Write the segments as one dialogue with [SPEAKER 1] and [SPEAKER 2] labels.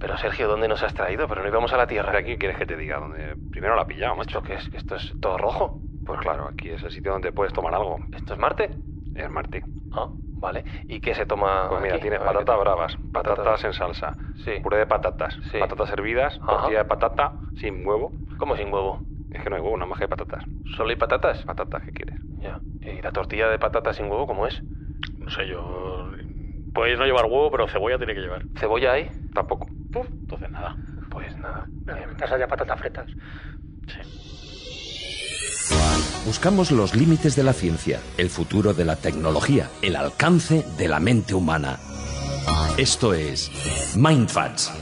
[SPEAKER 1] Pero Sergio, ¿dónde nos has traído? Pero no íbamos a la Tierra.
[SPEAKER 2] Aquí quieres que te diga, donde primero la macho.
[SPEAKER 1] ¿Esto qué es? ¿Que ¿Esto es todo rojo?
[SPEAKER 2] Pues claro, aquí es el sitio donde puedes tomar algo.
[SPEAKER 1] ¿Esto es Marte?
[SPEAKER 2] Es Marte.
[SPEAKER 1] Ah, vale. ¿Y qué se toma?
[SPEAKER 2] Pues mira,
[SPEAKER 1] aquí?
[SPEAKER 2] tienes patatas
[SPEAKER 1] ¿qué-
[SPEAKER 2] bravas, patatas
[SPEAKER 1] Patatas.
[SPEAKER 2] en salsa,
[SPEAKER 1] Sí.
[SPEAKER 2] puré de patatas,
[SPEAKER 1] Sí.
[SPEAKER 2] patatas hervidas, tortilla de patata sin huevo.
[SPEAKER 1] ¿Cómo sin huevo?
[SPEAKER 2] Es que no hay huevo, nada más que hay patatas.
[SPEAKER 1] ¿Solo hay patatas?
[SPEAKER 2] Patatas, ¿qué quieres?
[SPEAKER 1] Ya. ¿Y la tortilla de patatas sin huevo cómo es?
[SPEAKER 3] No sé, yo. Podéis no llevar huevo, pero cebolla tiene que llevar.
[SPEAKER 1] ¿Cebolla hay?
[SPEAKER 2] Tampoco.
[SPEAKER 3] Puf, entonces nada.
[SPEAKER 1] Pues nada.
[SPEAKER 4] Mientras haya patatas fritas.
[SPEAKER 5] Buscamos los límites de la ciencia, el futuro de la tecnología, el alcance de la mente humana. Esto es Mindfacts.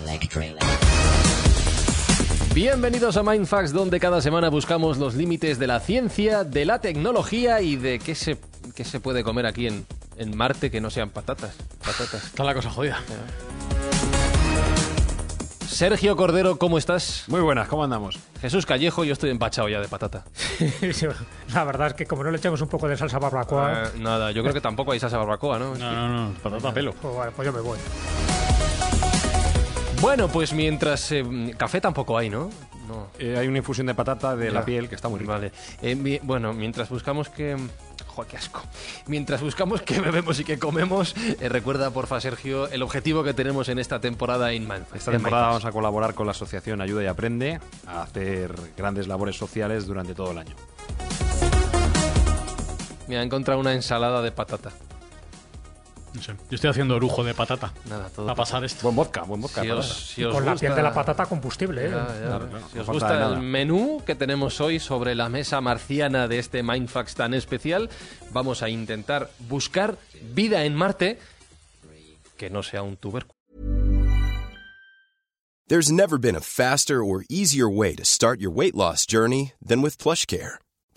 [SPEAKER 6] Bienvenidos a Mindfax, donde cada semana buscamos los límites de la ciencia, de la tecnología y de qué se, qué se puede comer aquí en, en Marte que no sean patatas. Patatas.
[SPEAKER 3] Está la cosa jodida.
[SPEAKER 6] Sergio Cordero, ¿cómo estás?
[SPEAKER 3] Muy buenas, ¿cómo andamos?
[SPEAKER 6] Jesús Callejo, yo estoy empachado ya de patata.
[SPEAKER 4] La verdad es que como no le echamos un poco de salsa barbacoa,
[SPEAKER 6] Eh, nada, yo creo que tampoco hay salsa barbacoa, ¿no?
[SPEAKER 3] No, no, no, patata a pelo.
[SPEAKER 4] pues, bueno, pues yo me voy.
[SPEAKER 6] Bueno, pues mientras... eh, café tampoco hay, ¿no? No.
[SPEAKER 3] Eh, hay una infusión de patata de
[SPEAKER 6] Ya.
[SPEAKER 3] la piel que está muy rica.
[SPEAKER 6] Vale. Eh, mi- bueno, mientras buscamos que... Joder, qué asco. Mientras buscamos qué bebemos y qué comemos, eh, recuerda, porfa, Sergio, el objetivo que tenemos en esta temporada en Mindfacts.
[SPEAKER 3] Esta temporada vamos a colaborar con la asociación Ayuda y Aprende a hacer grandes labores sociales durante todo el año.
[SPEAKER 6] Me ha encontrado una ensalada de patata.
[SPEAKER 7] No sé. Yo estoy haciendo orujo de patata.
[SPEAKER 6] Nada, todo.
[SPEAKER 7] Va a pasar esto.
[SPEAKER 3] Buen vodka, buen vodka.
[SPEAKER 6] Si os, si os
[SPEAKER 4] Con la
[SPEAKER 6] gusta-
[SPEAKER 4] piel de la patata combustible, ¿eh?
[SPEAKER 6] Ya, ya.
[SPEAKER 3] Claro, claro,
[SPEAKER 6] si
[SPEAKER 3] no
[SPEAKER 6] os gusta el menú que tenemos hoy sobre la mesa marciana de este Mindfax tan especial, vamos a intentar buscar vida en Marte que no sea un tubérculo.
[SPEAKER 8] There's never been a faster or easier way to start your weight loss journey than with PlushCare.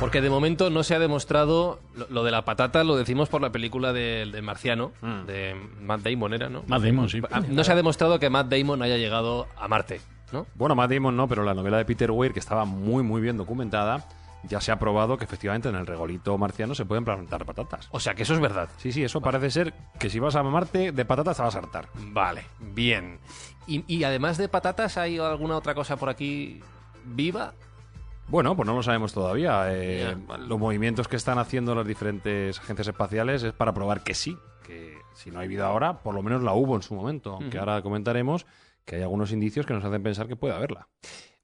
[SPEAKER 6] Porque de momento no se ha demostrado lo, lo de la patata, lo decimos por la película del del Marciano, de Matt Damon era, ¿no?
[SPEAKER 7] Matt Damon, sí.
[SPEAKER 6] Ah, No se ha demostrado que Matt Damon haya llegado a Marte, ¿no?
[SPEAKER 3] Bueno, Matt Damon no, pero la novela de Peter Weir, que estaba muy, muy bien documentada, ya se ha probado que efectivamente en el regolito marciano se pueden plantar patatas.
[SPEAKER 6] O sea que eso es verdad.
[SPEAKER 3] Sí, sí, eso parece ser que si vas a Marte, de patatas te vas a hartar.
[SPEAKER 6] Vale, bien. Y, y además de patatas, ¿hay alguna otra cosa por aquí viva?
[SPEAKER 3] Bueno, pues no lo sabemos todavía. Eh, Los movimientos que están haciendo las diferentes agencias espaciales es para probar que sí, que si no hay vida ahora, por lo menos la hubo en su momento. Aunque ahora comentaremos que hay algunos indicios que nos hacen pensar que puede haberla.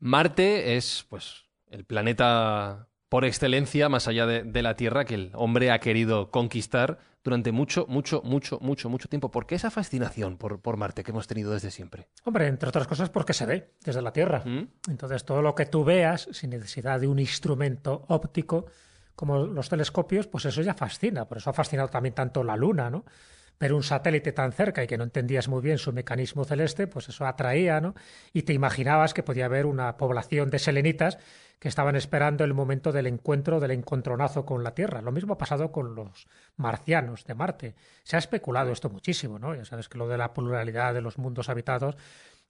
[SPEAKER 6] Marte es, pues, el planeta por excelencia, más allá de, de la Tierra, que el hombre ha querido conquistar durante mucho, mucho, mucho, mucho, mucho tiempo. ¿Por qué esa fascinación por, por Marte que hemos tenido desde siempre?
[SPEAKER 4] Hombre, entre otras cosas porque se ve desde la Tierra.
[SPEAKER 6] ¿Mm?
[SPEAKER 4] Entonces, todo lo que tú veas, sin necesidad de un instrumento óptico, como los telescopios, pues eso ya fascina. Por eso ha fascinado también tanto la Luna, ¿no? Ver un satélite tan cerca y que no entendías muy bien su mecanismo celeste, pues eso atraía, ¿no? Y te imaginabas que podía haber una población de selenitas que estaban esperando el momento del encuentro, del encontronazo con la Tierra. Lo mismo ha pasado con los marcianos de Marte. Se ha especulado esto muchísimo, ¿no? Ya sabes que lo de la pluralidad de los mundos habitados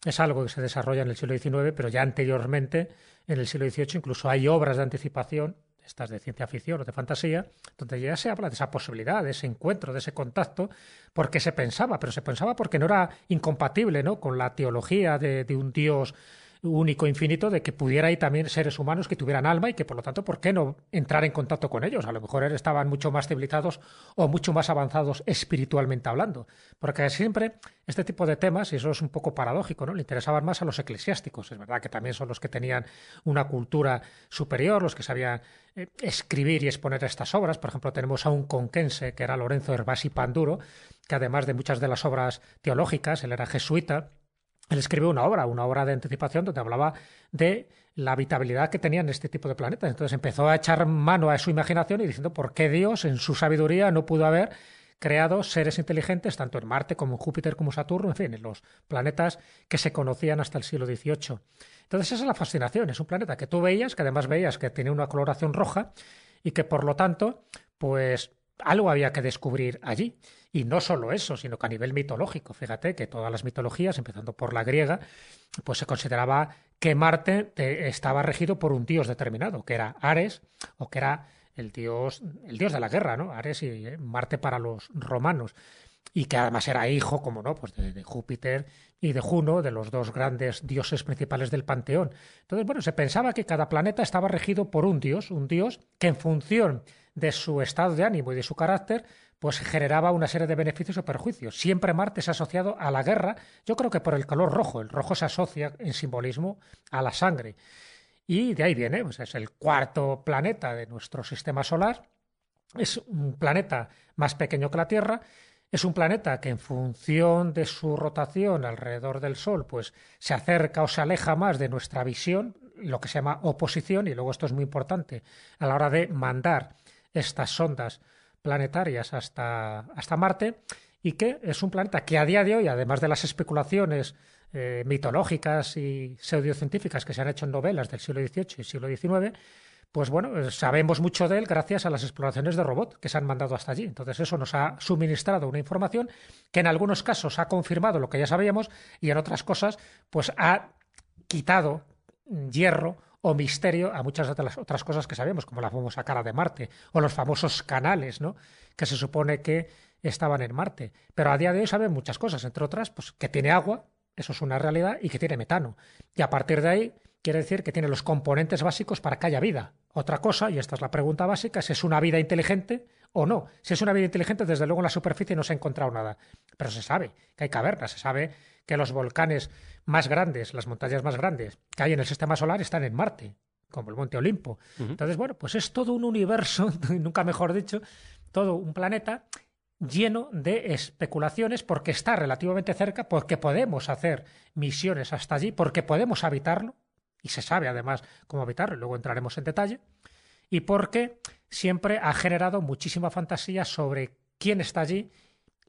[SPEAKER 4] es algo que se desarrolla en el siglo XIX, pero ya anteriormente, en el siglo XVIII, incluso hay obras de anticipación estas de ciencia ficción o de fantasía, donde ya se habla de esa posibilidad, de ese encuentro, de ese contacto, porque se pensaba, pero se pensaba porque no era incompatible ¿no? con la teología de, de un Dios único infinito de que pudiera ahí también seres humanos que tuvieran alma y que por lo tanto, ¿por qué no entrar en contacto con ellos? A lo mejor estaban mucho más civilizados o mucho más avanzados espiritualmente hablando. Porque siempre este tipo de temas, y eso es un poco paradójico, ¿no? Le interesaban más a los eclesiásticos. Es verdad que también son los que tenían una cultura superior, los que sabían eh, escribir y exponer estas obras. Por ejemplo, tenemos a un conquense que era Lorenzo Herbasi Panduro, que además de muchas de las obras teológicas, él era jesuita, él escribió una obra, una obra de anticipación donde hablaba de la habitabilidad que tenían este tipo de planetas. Entonces empezó a echar mano a su imaginación y diciendo por qué Dios en su sabiduría no pudo haber creado seres inteligentes tanto en Marte como en Júpiter como Saturno, en fin, en los planetas que se conocían hasta el siglo XVIII. Entonces esa es la fascinación, es un planeta que tú veías, que además veías que tiene una coloración roja y que por lo tanto, pues algo había que descubrir allí. Y no solo eso, sino que a nivel mitológico, fíjate que todas las mitologías, empezando por la griega, pues se consideraba que Marte estaba regido por un dios determinado, que era Ares o que era el dios, el dios de la guerra, ¿no? Ares y eh, Marte para los romanos. Y que además era hijo, como no, pues de, de Júpiter y de Juno, de los dos grandes dioses principales del panteón. Entonces, bueno, se pensaba que cada planeta estaba regido por un dios, un dios que en función de su estado de ánimo y de su carácter, pues generaba una serie de beneficios o perjuicios. Siempre Marte se ha asociado a la guerra, yo creo que por el color rojo. El rojo se asocia en simbolismo a la sangre. Y de ahí viene, es el cuarto planeta de nuestro sistema solar. Es un planeta más pequeño que la Tierra. Es un planeta que en función de su rotación alrededor del Sol, pues se acerca o se aleja más de nuestra visión, lo que se llama oposición, y luego esto es muy importante a la hora de mandar estas sondas planetarias hasta, hasta Marte y que es un planeta que a día de hoy, además de las especulaciones eh, mitológicas y pseudocientíficas que se han hecho en novelas del siglo XVIII y siglo XIX, pues bueno, eh, sabemos mucho de él gracias a las exploraciones de robot que se han mandado hasta allí. Entonces eso nos ha suministrado una información que en algunos casos ha confirmado lo que ya sabíamos y en otras cosas pues ha quitado hierro o misterio a muchas las otras cosas que sabemos, como la famosa cara de Marte o los famosos canales, ¿no? Que se supone que estaban en Marte. Pero a día de hoy saben muchas cosas, entre otras, pues que tiene agua, eso es una realidad, y que tiene metano. Y a partir de ahí quiere decir que tiene los componentes básicos para que haya vida. Otra cosa, y esta es la pregunta básica, si es una vida inteligente o no. Si es una vida inteligente, desde luego en la superficie no se ha encontrado nada. Pero se sabe que hay cavernas, se sabe que los volcanes más grandes, las montañas más grandes que hay en el sistema solar están en Marte, como el Monte Olimpo. Entonces, bueno, pues es todo un universo, nunca mejor dicho, todo un planeta lleno de especulaciones porque está relativamente cerca, porque podemos hacer misiones hasta allí, porque podemos habitarlo, y se sabe además cómo habitarlo, y luego entraremos en detalle, y porque siempre ha generado muchísima fantasía sobre quién está allí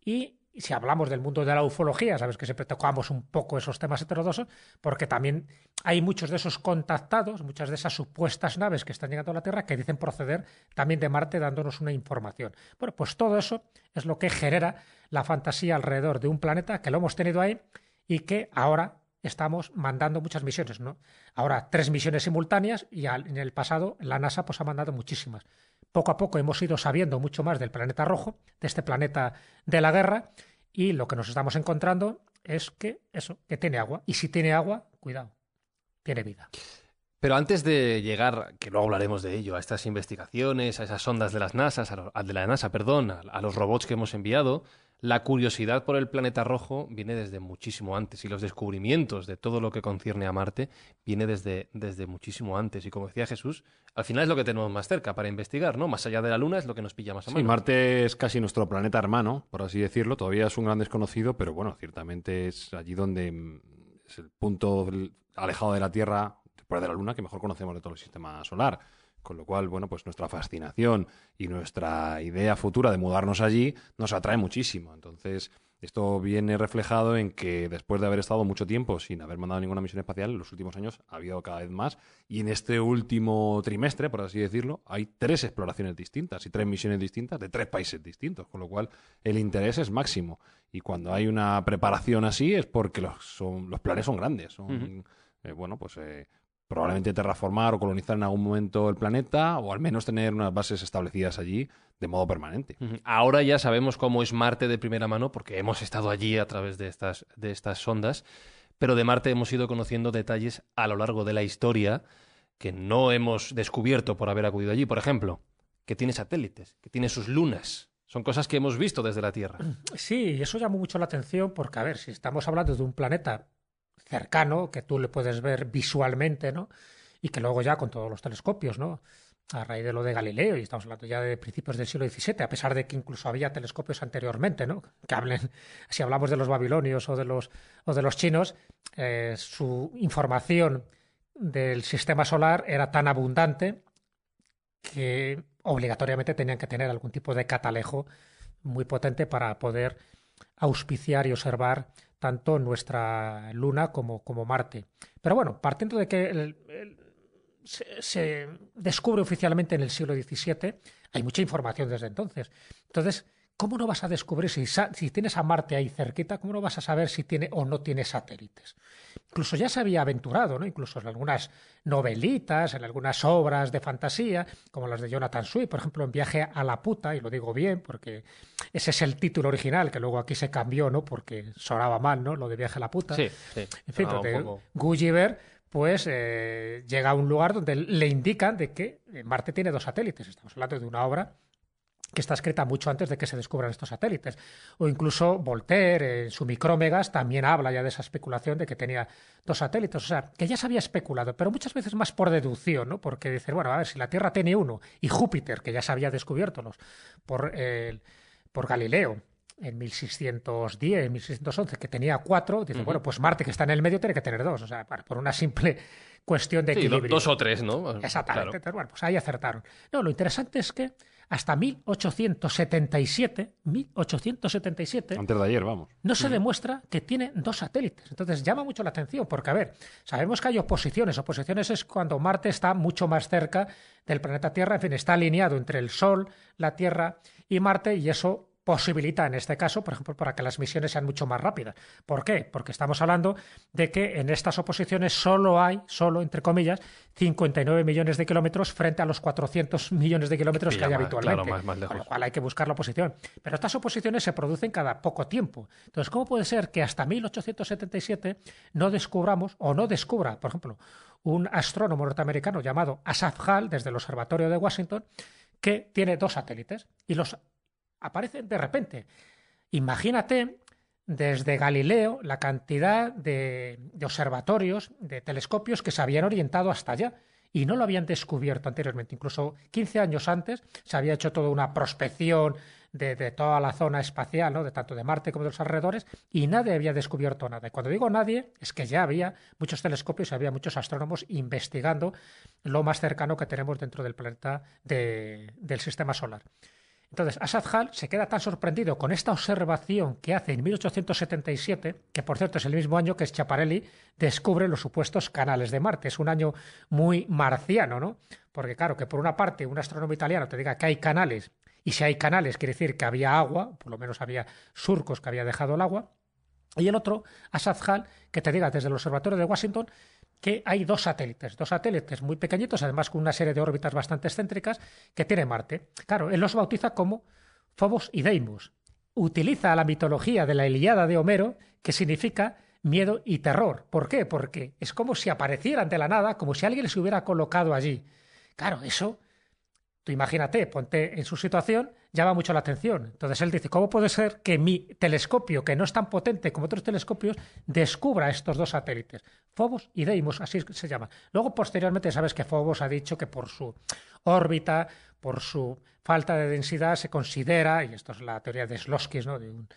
[SPEAKER 4] y si hablamos del mundo de la ufología, sabes que siempre tocamos un poco esos temas heterodosos, porque también hay muchos de esos contactados, muchas de esas supuestas naves que están llegando a la Tierra que dicen proceder también de Marte dándonos una información. Bueno, pues todo eso es lo que genera la fantasía alrededor de un planeta que lo hemos tenido ahí y que ahora estamos mandando muchas misiones, ¿no? Ahora tres misiones simultáneas y en el pasado la NASA pues ha mandado muchísimas poco a poco hemos ido sabiendo mucho más del planeta rojo, de este planeta de la guerra, y lo que nos estamos encontrando es que eso, que tiene agua. Y si tiene agua, cuidado, tiene vida.
[SPEAKER 6] Pero antes de llegar, que luego hablaremos de ello, a estas investigaciones, a esas ondas de las NASA, de la NASA, perdón, a los robots que hemos enviado, la curiosidad por el planeta rojo viene desde muchísimo antes y los descubrimientos de todo lo que concierne a Marte viene desde, desde muchísimo antes. Y como decía Jesús, al final es lo que tenemos más cerca para investigar, ¿no? Más allá de la Luna es lo que nos pilla más a mano.
[SPEAKER 3] Sí, Marte es casi nuestro planeta hermano, por así decirlo. Todavía es un gran desconocido, pero bueno, ciertamente es allí donde mm, es el punto alejado de la Tierra, después de la Luna, que mejor conocemos de todo el sistema solar. Con lo cual, bueno, pues nuestra fascinación y nuestra idea futura de mudarnos allí nos atrae muchísimo. Entonces, esto viene reflejado en que después de haber estado mucho tiempo sin haber mandado ninguna misión espacial, en los últimos años ha habido cada vez más. Y en este último trimestre, por así decirlo, hay tres exploraciones distintas y tres misiones distintas de tres países distintos. Con lo cual, el interés es máximo. Y cuando hay una preparación así es porque los, son, los planes son grandes. Son, eh, bueno, pues eh, probablemente terraformar o colonizar en algún momento el planeta o al menos tener unas bases establecidas allí de modo permanente.
[SPEAKER 6] Ahora ya sabemos cómo es Marte de primera mano porque hemos estado allí a través de estas, de estas sondas, pero de Marte hemos ido conociendo detalles a lo largo de la historia que no hemos descubierto por haber acudido allí. Por ejemplo, que tiene satélites, que tiene sus lunas. Son cosas que hemos visto desde la Tierra.
[SPEAKER 4] Sí, y eso llamó mucho la atención porque, a ver, si estamos hablando de un planeta cercano, que tú le puedes ver visualmente, ¿no? Y que luego ya con todos los telescopios, ¿no? A raíz de lo de Galileo, y estamos hablando ya de principios del siglo XVII, a pesar de que incluso había telescopios anteriormente, ¿no? Que hablen, si hablamos de los babilonios o de los, o de los chinos, eh, su información del sistema solar era tan abundante que obligatoriamente tenían que tener algún tipo de catalejo muy potente para poder auspiciar y observar tanto nuestra Luna como, como Marte. Pero bueno, partiendo de que el- se, se descubre oficialmente en el siglo XVII, hay mucha información desde entonces. Entonces, ¿cómo no vas a descubrir si, tienes a Marte ahí cerquita, cómo no vas a saber si tiene o no tiene satélites? Incluso ya se había aventurado, ¿no? Incluso en algunas novelitas, en algunas obras de fantasía, como las de Jonathan Swift, por ejemplo, en Viaje a la puta, y lo digo bien porque ese es el título original, que luego aquí se cambió, ¿no? Porque sonaba mal, ¿no? Lo de Viaje a la puta.
[SPEAKER 6] Sí, sí.
[SPEAKER 4] En fin, donde Gulliver pues eh, llega a un lugar donde le indican de que Marte tiene dos satélites. Estamos hablando de una obra que está escrita mucho antes de que se descubran estos satélites. O incluso Voltaire, en su Micrómegas, también habla ya de esa especulación de que tenía dos satélites. O sea, que ya se había especulado, pero muchas veces más por deducción, ¿no? Porque dice, bueno, a ver, si la Tierra tiene uno y Júpiter, que ya se había descubierto los, por, eh, por Galileo en 1610, 1611, que tenía cuatro, dice, bueno, pues Marte, que está en el medio, tiene que tener dos. O sea, para- por una simple cuestión de
[SPEAKER 6] Sí,
[SPEAKER 4] equilibrio.
[SPEAKER 6] dos o tres, ¿no?
[SPEAKER 4] Exactamente.
[SPEAKER 6] Claro.
[SPEAKER 4] Entonces, bueno, pues ahí acertaron. No, lo interesante es que hasta 1877, 1877,
[SPEAKER 3] Antes de ayer, vamos.
[SPEAKER 4] no se demuestra que tiene dos satélites. Entonces llama mucho la atención, porque, a ver, sabemos que hay oposiciones. Oposiciones es cuando Marte está mucho más cerca del planeta Tierra, en fin, está alineado entre el Sol, la Tierra y Marte, y eso posibilita en este caso, por ejemplo, para que las misiones sean mucho más rápidas. ¿Por qué? Porque estamos hablando de que en estas oposiciones solo hay, solo entre comillas, 59 millones de kilómetros frente a los 400 millones de kilómetros que hay
[SPEAKER 6] más,
[SPEAKER 4] habitualmente.
[SPEAKER 6] claro, más- más
[SPEAKER 4] Con lo cual hay que buscar la oposición. Pero estas oposiciones se producen cada poco tiempo. Entonces, ¿cómo puede ser que hasta 1877 no descubramos o no descubra, por ejemplo, un astrónomo norteamericano llamado Asaph Hall desde el Observatorio de Washington que tiene dos satélites y los aparecen de repente? Imagínate desde Galileo la cantidad de, observatorios, de telescopios que se habían orientado hasta allá y no lo habían descubierto anteriormente. Incluso 15 años antes se había hecho toda una prospección de, toda la zona espacial, de tanto de Marte como de los alrededores, y nadie había descubierto nada. Y cuando digo nadie, es que ya había muchos telescopios y había muchos astrónomos investigando lo más cercano que tenemos dentro del planeta de- del sistema solar. Entonces, Asad Hall se queda tan sorprendido con esta observación que hace en 1877, que por cierto es el mismo año que Schiaparelli descubre los supuestos canales de Marte. Es un año muy marciano, ¿no? Porque claro, que por una parte un astrónomo italiano te diga que hay canales, y si hay canales quiere decir que había agua, por lo menos había surcos que había dejado el agua, y el otro, Asad Hall, que te diga desde el Observatorio de Washington que hay dos satélites, dos satélites muy pequeñitos, además con una serie de órbitas bastante excéntricas, que tiene Marte. Claro, él los bautiza como Phobos y Deimos. Utiliza la mitología de la Ilíada de Homero, que significa miedo y terror. ¿Por qué? Porque es como si aparecieran de la nada, como si alguien se hubiera colocado allí. Claro, eso Tú imagínate, ponte en su situación, llama mucho la atención. Entonces él dice, ¿cómo puede ser que mi telescopio, que no es tan potente como otros telescopios, descubra estos dos satélites? Phobos y Deimos, así se llama. Luego, posteriormente, sabes que Phobos ha dicho que por su órbita, por su falta de densidad, se considera, y esto es la teoría de Slosky, ¿no? de, un,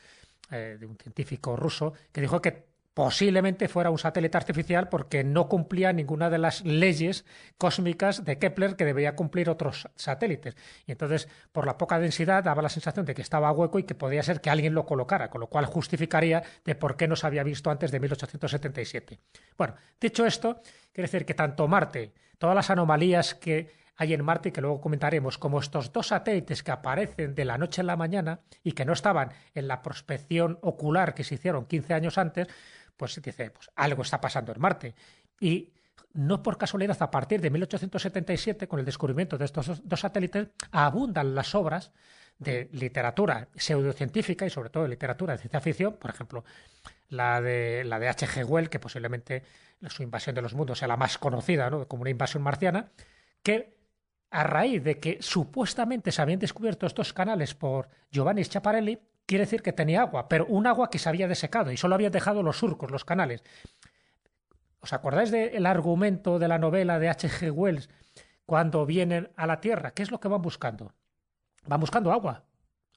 [SPEAKER 4] eh, de un científico ruso, que dijo que posiblemente fuera un satélite artificial porque no cumplía ninguna de las leyes cósmicas de Kepler que debería cumplir otros satélites. Y entonces, por la poca densidad, daba la sensación de que estaba hueco y que podía ser que alguien lo colocara, con lo cual justificaría de por qué no se había visto antes de 1877. Bueno, dicho esto, quiere decir que tanto Marte, todas las anomalías que hay en Marte que luego comentaremos, como estos dos satélites que aparecen de la noche a la mañana y que no estaban en la prospección ocular que se hicieron 15 años antes, pues dice, pues algo está pasando en Marte. Y no por casualidad, a partir de 1877, con el descubrimiento de estos dos- satélites, abundan las obras de literatura pseudocientífica y sobre todo de literatura de ciencia ficción, por ejemplo, la de, la de H.G. Wells, que posiblemente su invasión de los mundos sea la más conocida, ¿no? como una invasión marciana, que a raíz de que supuestamente se habían descubierto estos canales por Giovanni Schiaparelli, quiere decir que tenía agua, pero un agua que se había desecado y solo había dejado los surcos, los canales. ¿Os acordáis del argumento de la novela de H.G. Wells cuando vienen a la Tierra? ¿Qué es lo que van buscando? Van buscando agua.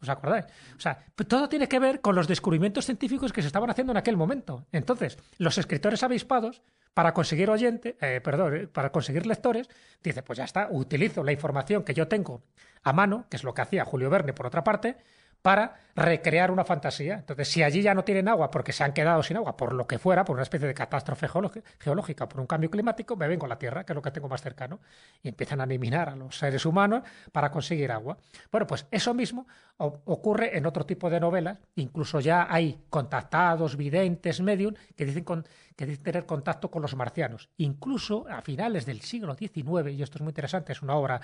[SPEAKER 4] ¿Os acordáis? O sea, p- todo tiene que ver con los descubrimientos científicos que se estaban haciendo en aquel momento. Entonces, los escritores avispados, para conseguir oyente, eh, perdón, eh, para conseguir lectores, dice, pues ya está, utilizo la información que yo tengo a mano, que es lo que hacía Julio Verne por otra parte, para recrear una fantasía. Entonces, si allí ya no tienen agua porque se han quedado sin agua, por lo que fuera, por una especie de catástrofe geológi- geológica, por un cambio climático, me vengo a la Tierra, que es lo que tengo más cercano, y empiezan a eliminar a los seres humanos para conseguir agua. Bueno, pues eso mismo ocurre en otro tipo de novelas, incluso ya hay contactados, videntes, medium, que dicen, con- que dicen tener contacto con los marcianos. Incluso a finales del siglo XIX, y esto es muy interesante, es una obra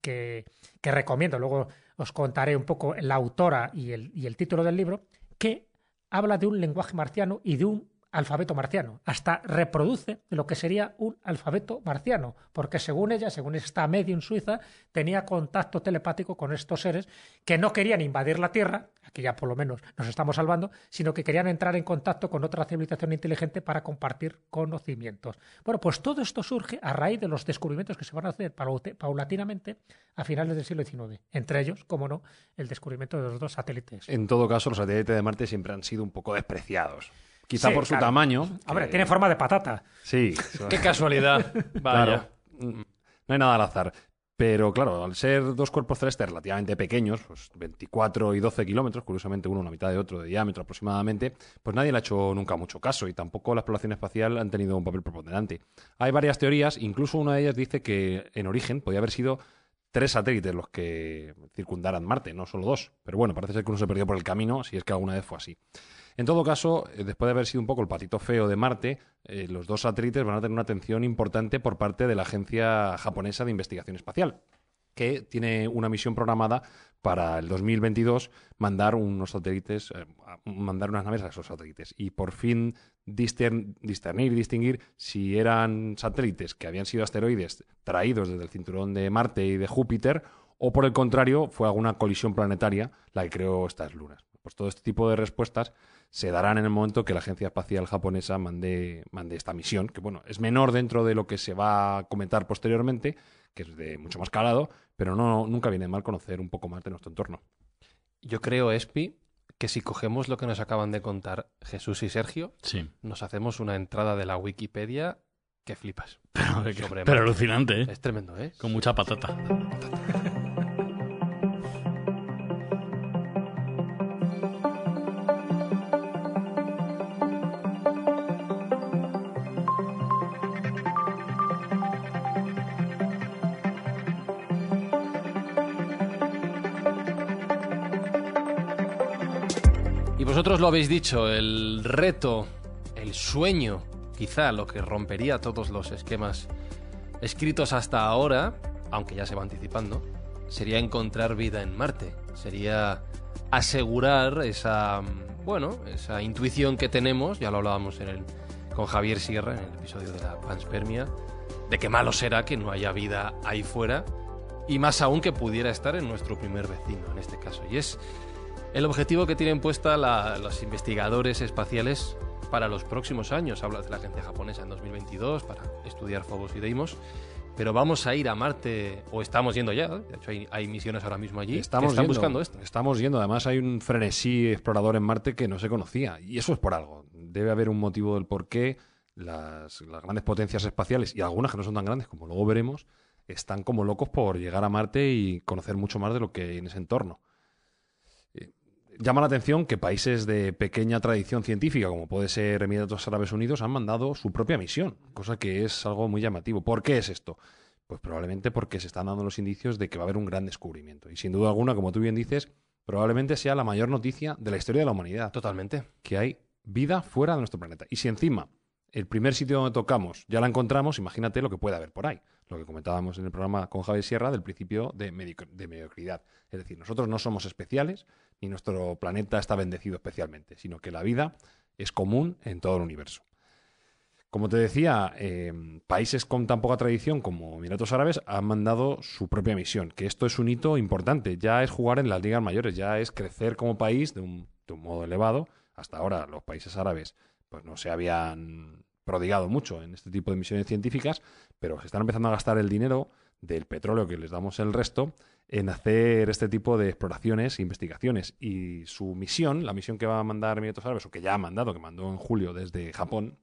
[SPEAKER 4] que, que recomiendo, luego os contaré un poco la autora y el, y el título del libro, que habla de un lenguaje marciano y de un alfabeto marciano. Hasta reproduce lo que sería un alfabeto marciano, porque según ella, según esta medium suiza, tenía contacto telepático con estos seres que no querían invadir la Tierra, aquí ya por lo menos nos estamos salvando, sino que querían entrar en contacto con otra civilización inteligente para compartir conocimientos. Bueno, pues todo esto surge a raíz de los descubrimientos que se van a hacer paulatinamente a finales del siglo XIX. Entre ellos, como no, el descubrimiento de los dos satélites.
[SPEAKER 3] En todo caso, los satélites de Marte siempre han sido un poco despreciados. Quizá
[SPEAKER 4] Sí,
[SPEAKER 3] por su
[SPEAKER 4] claro.
[SPEAKER 3] tamaño.
[SPEAKER 4] Hombre,
[SPEAKER 3] que-
[SPEAKER 4] tiene forma de patata.
[SPEAKER 3] Sí.
[SPEAKER 6] Qué casualidad. Vaya.
[SPEAKER 3] Claro. No hay nada al azar. Pero claro, al ser dos cuerpos celestes relativamente pequeños, pues 24 y 12 kilómetros, curiosamente uno una mitad de otro de diámetro aproximadamente, pues nadie le ha hecho nunca mucho caso y tampoco la exploración espacial han tenido un papel preponderante. Hay varias teorías, incluso una de ellas dice que en origen podía haber sido tres satélites los que circundaran Marte, no solo dos. Pero bueno, parece ser que uno se perdió por el camino, si es que alguna vez fue así. En todo caso, eh, después de haber sido un poco el patito feo de Marte, eh, los dos satélites van a tener una atención importante por parte de la Agencia Japonesa de Investigación Espacial, que tiene una misión programada para el 2022 mandar unos satélites, eh, mandar unas naves a esos satélites y por fin discern- discernir y distinguir si eran satélites que habían sido asteroides traídos desde el cinturón de Marte y de Júpiter o por el contrario fue alguna colisión planetaria la que creó estas lunas. Pues todo este tipo de respuestas se darán en el momento que la Agencia Espacial Japonesa mande, mande esta misión, que bueno, es menor dentro de lo que se va a comentar posteriormente, que es de mucho más calado, pero no, nunca viene mal conocer un poco más de nuestro entorno.
[SPEAKER 6] Yo creo, Espi, que si cogemos lo que nos acaban de contar Jesús y Sergio,
[SPEAKER 7] Sí.
[SPEAKER 6] nos hacemos una entrada de la Wikipedia que flipas.
[SPEAKER 7] Pero, alucinante, ¿eh?
[SPEAKER 6] Es tremendo, ¿eh?
[SPEAKER 7] Con mucha patata.
[SPEAKER 6] Vosotros lo habéis dicho, el reto, el sueño, quizá lo que rompería todos los esquemas escritos hasta ahora, aunque ya se va anticipando, sería encontrar vida en Marte. Sería asegurar esa, bueno, esa intuición que tenemos, ya lo hablábamos en el, con Javier Sierra en el episodio de la panspermia, de que malo será que no haya vida ahí fuera, y más aún que pudiera estar en nuestro primer vecino, en este caso. Y es el objetivo que tienen puesta la- los investigadores espaciales para los próximos años. Hablas de la agencia japonesa en 2022 para estudiar Phobos y Deimos. Pero vamos a ir a Marte, o estamos yendo ya, de hecho hay, hay misiones ahora mismo allí
[SPEAKER 3] Estamos
[SPEAKER 6] que están
[SPEAKER 3] yendo,
[SPEAKER 6] buscando esto.
[SPEAKER 3] Estamos yendo. Además, hay un frenesí explorador en Marte que no se conocía. Y eso es por algo. Debe haber un motivo del por qué las, las grandes potencias espaciales, y algunas que no son tan grandes, como luego veremos, están como locos por llegar a Marte y conocer mucho más de lo que hay en ese entorno. Llama la atención que países de pequeña tradición científica, como puede ser Emiratos Árabes Unidos, han mandado su propia misión, cosa que es algo muy llamativo. ¿Por qué es esto? Pues probablemente porque se están dando los indicios de que va a haber un gran descubrimiento. Y sin duda alguna, como tú bien dices, probablemente sea la mayor noticia de la historia de la humanidad.
[SPEAKER 6] Totalmente.
[SPEAKER 3] Que hay vida fuera de nuestro planeta. Y si encima el primer sitio donde tocamos ya la encontramos, imagínate lo que puede haber por ahí. Lo que comentábamos en el programa con Javier Sierra del principio de mediocridad. Es decir, nosotros no somos especiales ni nuestro planeta está bendecido especialmente, sino que la vida es común en todo el universo. Como te decía, eh, países con tan poca tradición como Emiratos Árabes han mandado su propia misión, que esto es un hito importante, ya es jugar en las ligas mayores, ya es crecer como país de un, de un modo elevado. Hasta ahora los países árabes pues no se habían prodigado mucho en este tipo de misiones científicas, pero se están empezando a gastar el dinero del petróleo que les damos el resto en hacer este tipo de exploraciones e investigaciones. Y su misión, la misión que va a mandar Emiratos Árabes, o que ya ha mandado, que mandó en julio desde Japón,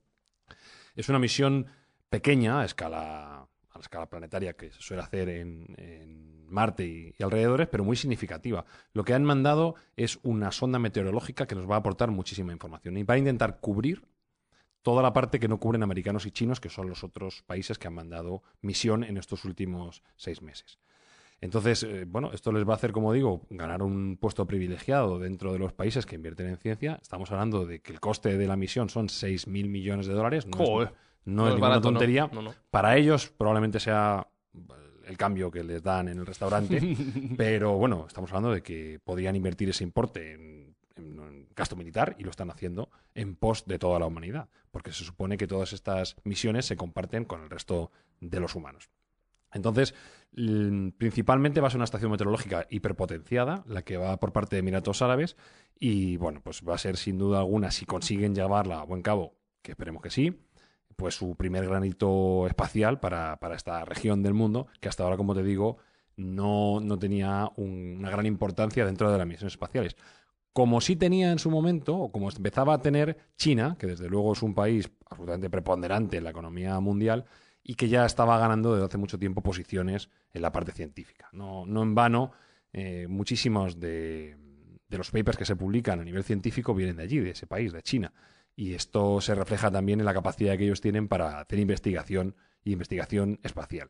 [SPEAKER 3] es una misión pequeña a escala, a la escala planetaria que se suele hacer en, Marte y alrededores, pero muy significativa. Lo que han mandado es una sonda meteorológica que nos va a aportar muchísima información y va a intentar cubrir toda la parte que no cubren americanos y chinos, que son los otros países que han mandado misión en estos últimos seis meses. Entonces, eh, bueno, esto les va a hacer, como digo, ganar un puesto privilegiado dentro de los países que invierten en ciencia. Estamos hablando de que el coste de la misión son 6.000 millones de dólares. No
[SPEAKER 6] Joder.
[SPEAKER 3] es, no es
[SPEAKER 6] barato,
[SPEAKER 3] tontería.
[SPEAKER 6] No.
[SPEAKER 3] Para ellos probablemente sea el cambio que les dan en el restaurante, pero bueno, estamos hablando de que podrían invertir ese importe en, en- gasto militar y lo están haciendo en pos de toda la humanidad, porque se supone que todas estas misiones se comparten con el resto de los humanos. Entonces, principalmente va a ser una estación meteorológica hiperpotenciada, la que va por parte de Emiratos Árabes, y bueno, pues va a ser sin duda alguna, si consiguen llevarla a buen cabo, que esperemos que sí, pues su primer granito espacial para, para esta región del mundo, que hasta ahora, como te digo, no, no tenía un- una gran importancia dentro de las misiones espaciales. Como sí tenía en su momento, o como empezaba a tener China, que desde luego es un país absolutamente preponderante en la economía mundial y que ya estaba ganando desde hace mucho tiempo posiciones en la parte científica. No, no en vano, eh, muchísimos de, de los papers que se publican a nivel científico vienen de allí, de ese país, de China. Y esto se refleja también en la capacidad que ellos tienen para hacer investigación y investigación espacial.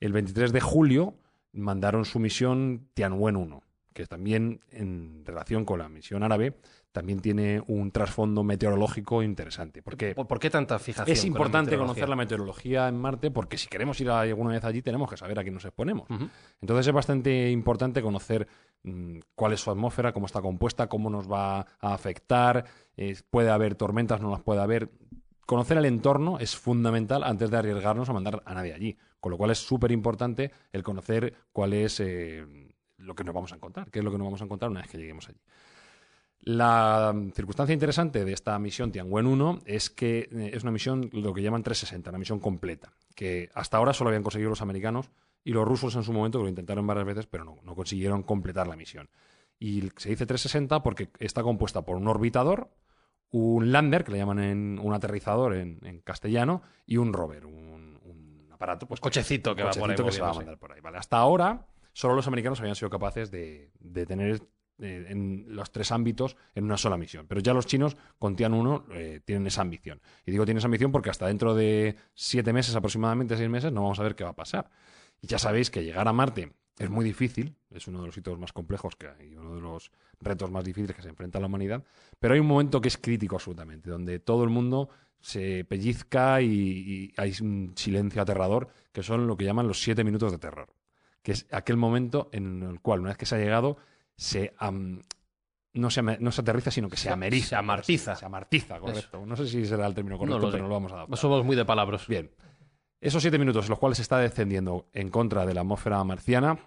[SPEAKER 3] El 23 de julio mandaron su misión Tianwen-1, que también en relación con la misión árabe también tiene un trasfondo meteorológico interesante. Porque
[SPEAKER 6] ¿Por, qué tanta fijación?
[SPEAKER 3] es
[SPEAKER 6] con la
[SPEAKER 3] importante conocer la meteorología en Marte porque si queremos ir alguna vez allí tenemos que saber a qué nos exponemos. Entonces es bastante importante conocer mm, cuál es su atmósfera, cómo está compuesta, cómo nos va a afectar, eh, puede haber tormentas, no las puede haber. Conocer el entorno es fundamental antes de arriesgarnos a mandar a nadie allí. Con lo cual es súper importante el conocer cuál es eh, lo que nos vamos a encontrar, qué es lo que nos vamos a encontrar una vez que lleguemos allí. La circunstancia interesante de esta misión Tianwen 1 es que eh, es una misión, lo que llaman 360, una misión completa, que hasta ahora solo habían conseguido los americanos y los rusos en su momento, que lo intentaron varias veces, pero no, no consiguieron completar la misión. Y se dice 360 porque está compuesta por un orbitador, un lander, que le llaman en, un aterrizador en, en castellano, y un rover, un, un aparato. Pues,
[SPEAKER 6] cochecito que va por ahí
[SPEAKER 3] que se va a mandar por ahí. Vale, hasta ahora, solo los americanos habían sido capaces de, tener eh, en los tres ámbitos en una sola misión. Pero ya los chinos, con Tian 1, eh, tienen esa ambición. Y digo tienen esa ambición porque hasta dentro de siete meses, aproximadamente seis meses, no vamos a ver qué va a pasar. Y ya sabéis que llegar a Marte es muy difícil, es uno de los hitos más complejos que hay, uno de los retos más difíciles que se enfrenta la humanidad, pero hay un momento que es crítico absolutamente, donde todo el mundo se pellizca y, y hay un silencio aterrador, que son lo que llaman los siete minutos de terror, que es aquel momento en el cual, una vez que se ha llegado, se... no se, no se aterriza, sino que se ameriza.
[SPEAKER 6] Se amartiza.
[SPEAKER 3] Se amartiza, correcto. No sé si será el término correcto,
[SPEAKER 6] No lo
[SPEAKER 3] pero vamos a adaptar.
[SPEAKER 6] Somos muy de palabras.
[SPEAKER 3] Bien. Esos siete minutos en los cuales se está descendiendo en contra de la atmósfera marciana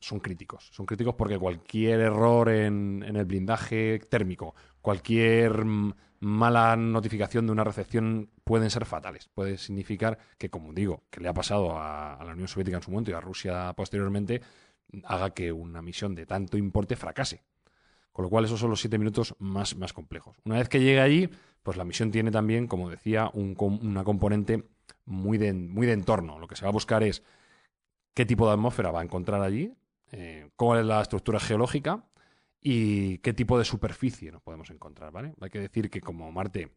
[SPEAKER 3] son críticos. Son críticos porque cualquier error en, en el blindaje térmico, cualquier mm, mala notificación de una recepción pueden ser fatales. Puede significar que, como digo, que le ha pasado a, la Unión Soviética en su momento y a Rusia posteriormente, haga que una misión de tanto importe fracase. Con lo cual, esos son los siete minutos más, más complejos. Una vez que llegue allí, pues la misión tiene también, como decía, un una componente muy de, muy de entorno. Lo que se va a buscar es qué tipo de atmósfera va a encontrar allí, eh, cuál es la estructura geológica y qué tipo de superficie nos podemos encontrar, ¿vale? Hay que decir que como Marte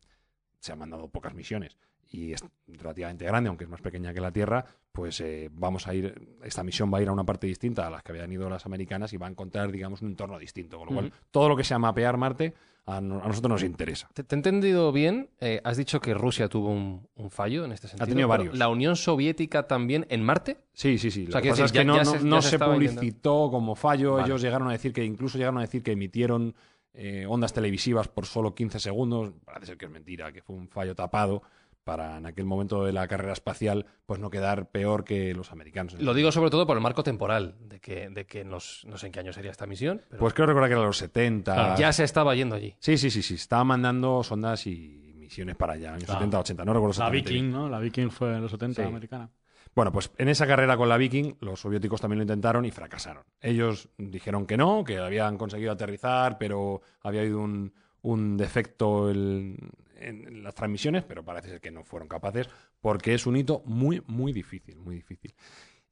[SPEAKER 3] se han mandado pocas misiones y es relativamente grande, aunque es más pequeña que la Tierra, pues eh, vamos a ir, esta misión va a ir a una parte distinta a las que habían ido las americanas y va a encontrar, digamos, un entorno distinto. Con lo cual, todo lo que sea mapear Marte a, no- a nosotros nos interesa.
[SPEAKER 6] ¿Te, te he entendido bien? Eh, has dicho que Rusia tuvo un, un fallo en este sentido.
[SPEAKER 3] tenido
[SPEAKER 6] pero
[SPEAKER 3] varios.
[SPEAKER 6] ¿La Unión Soviética también en Marte?
[SPEAKER 3] Sí, sí, sí. Lo
[SPEAKER 6] O sea,
[SPEAKER 3] que pasa es que no,
[SPEAKER 6] se-
[SPEAKER 3] no
[SPEAKER 6] ya se
[SPEAKER 3] se
[SPEAKER 6] estaba
[SPEAKER 3] publicitó como fallo.
[SPEAKER 6] Vale.
[SPEAKER 3] Ellos llegaron a decir que, incluso llegaron a decir que emitieron eh, ondas televisivas por solo 15 segundos. Parece ser que es mentira, que fue un fallo tapado para en aquel momento de la carrera espacial pues no quedar peor que los americanos.
[SPEAKER 6] Lo digo sobre todo por el marco temporal, de que, de que nos- no sé en qué año sería esta misión, pero
[SPEAKER 3] Pues creo recordar que era los 70.
[SPEAKER 6] ya se estaba yendo allí.
[SPEAKER 3] Sí, sí, sí, sí. Estaba mandando sondas y misiones para allá, años
[SPEAKER 7] Claro.
[SPEAKER 3] 70, 80. No recuerdo
[SPEAKER 7] La. Viking, ¿no? La Viking fue en los 70
[SPEAKER 3] Sí.
[SPEAKER 7] americana.
[SPEAKER 3] Bueno, pues en esa carrera con la Viking, los soviéticos también lo intentaron y fracasaron. Ellos dijeron que no, que habían conseguido aterrizar, pero había habido un, un defecto el- en las transmisiones, pero parece ser que no fueron capaces, porque es un hito muy, muy difícil, muy difícil.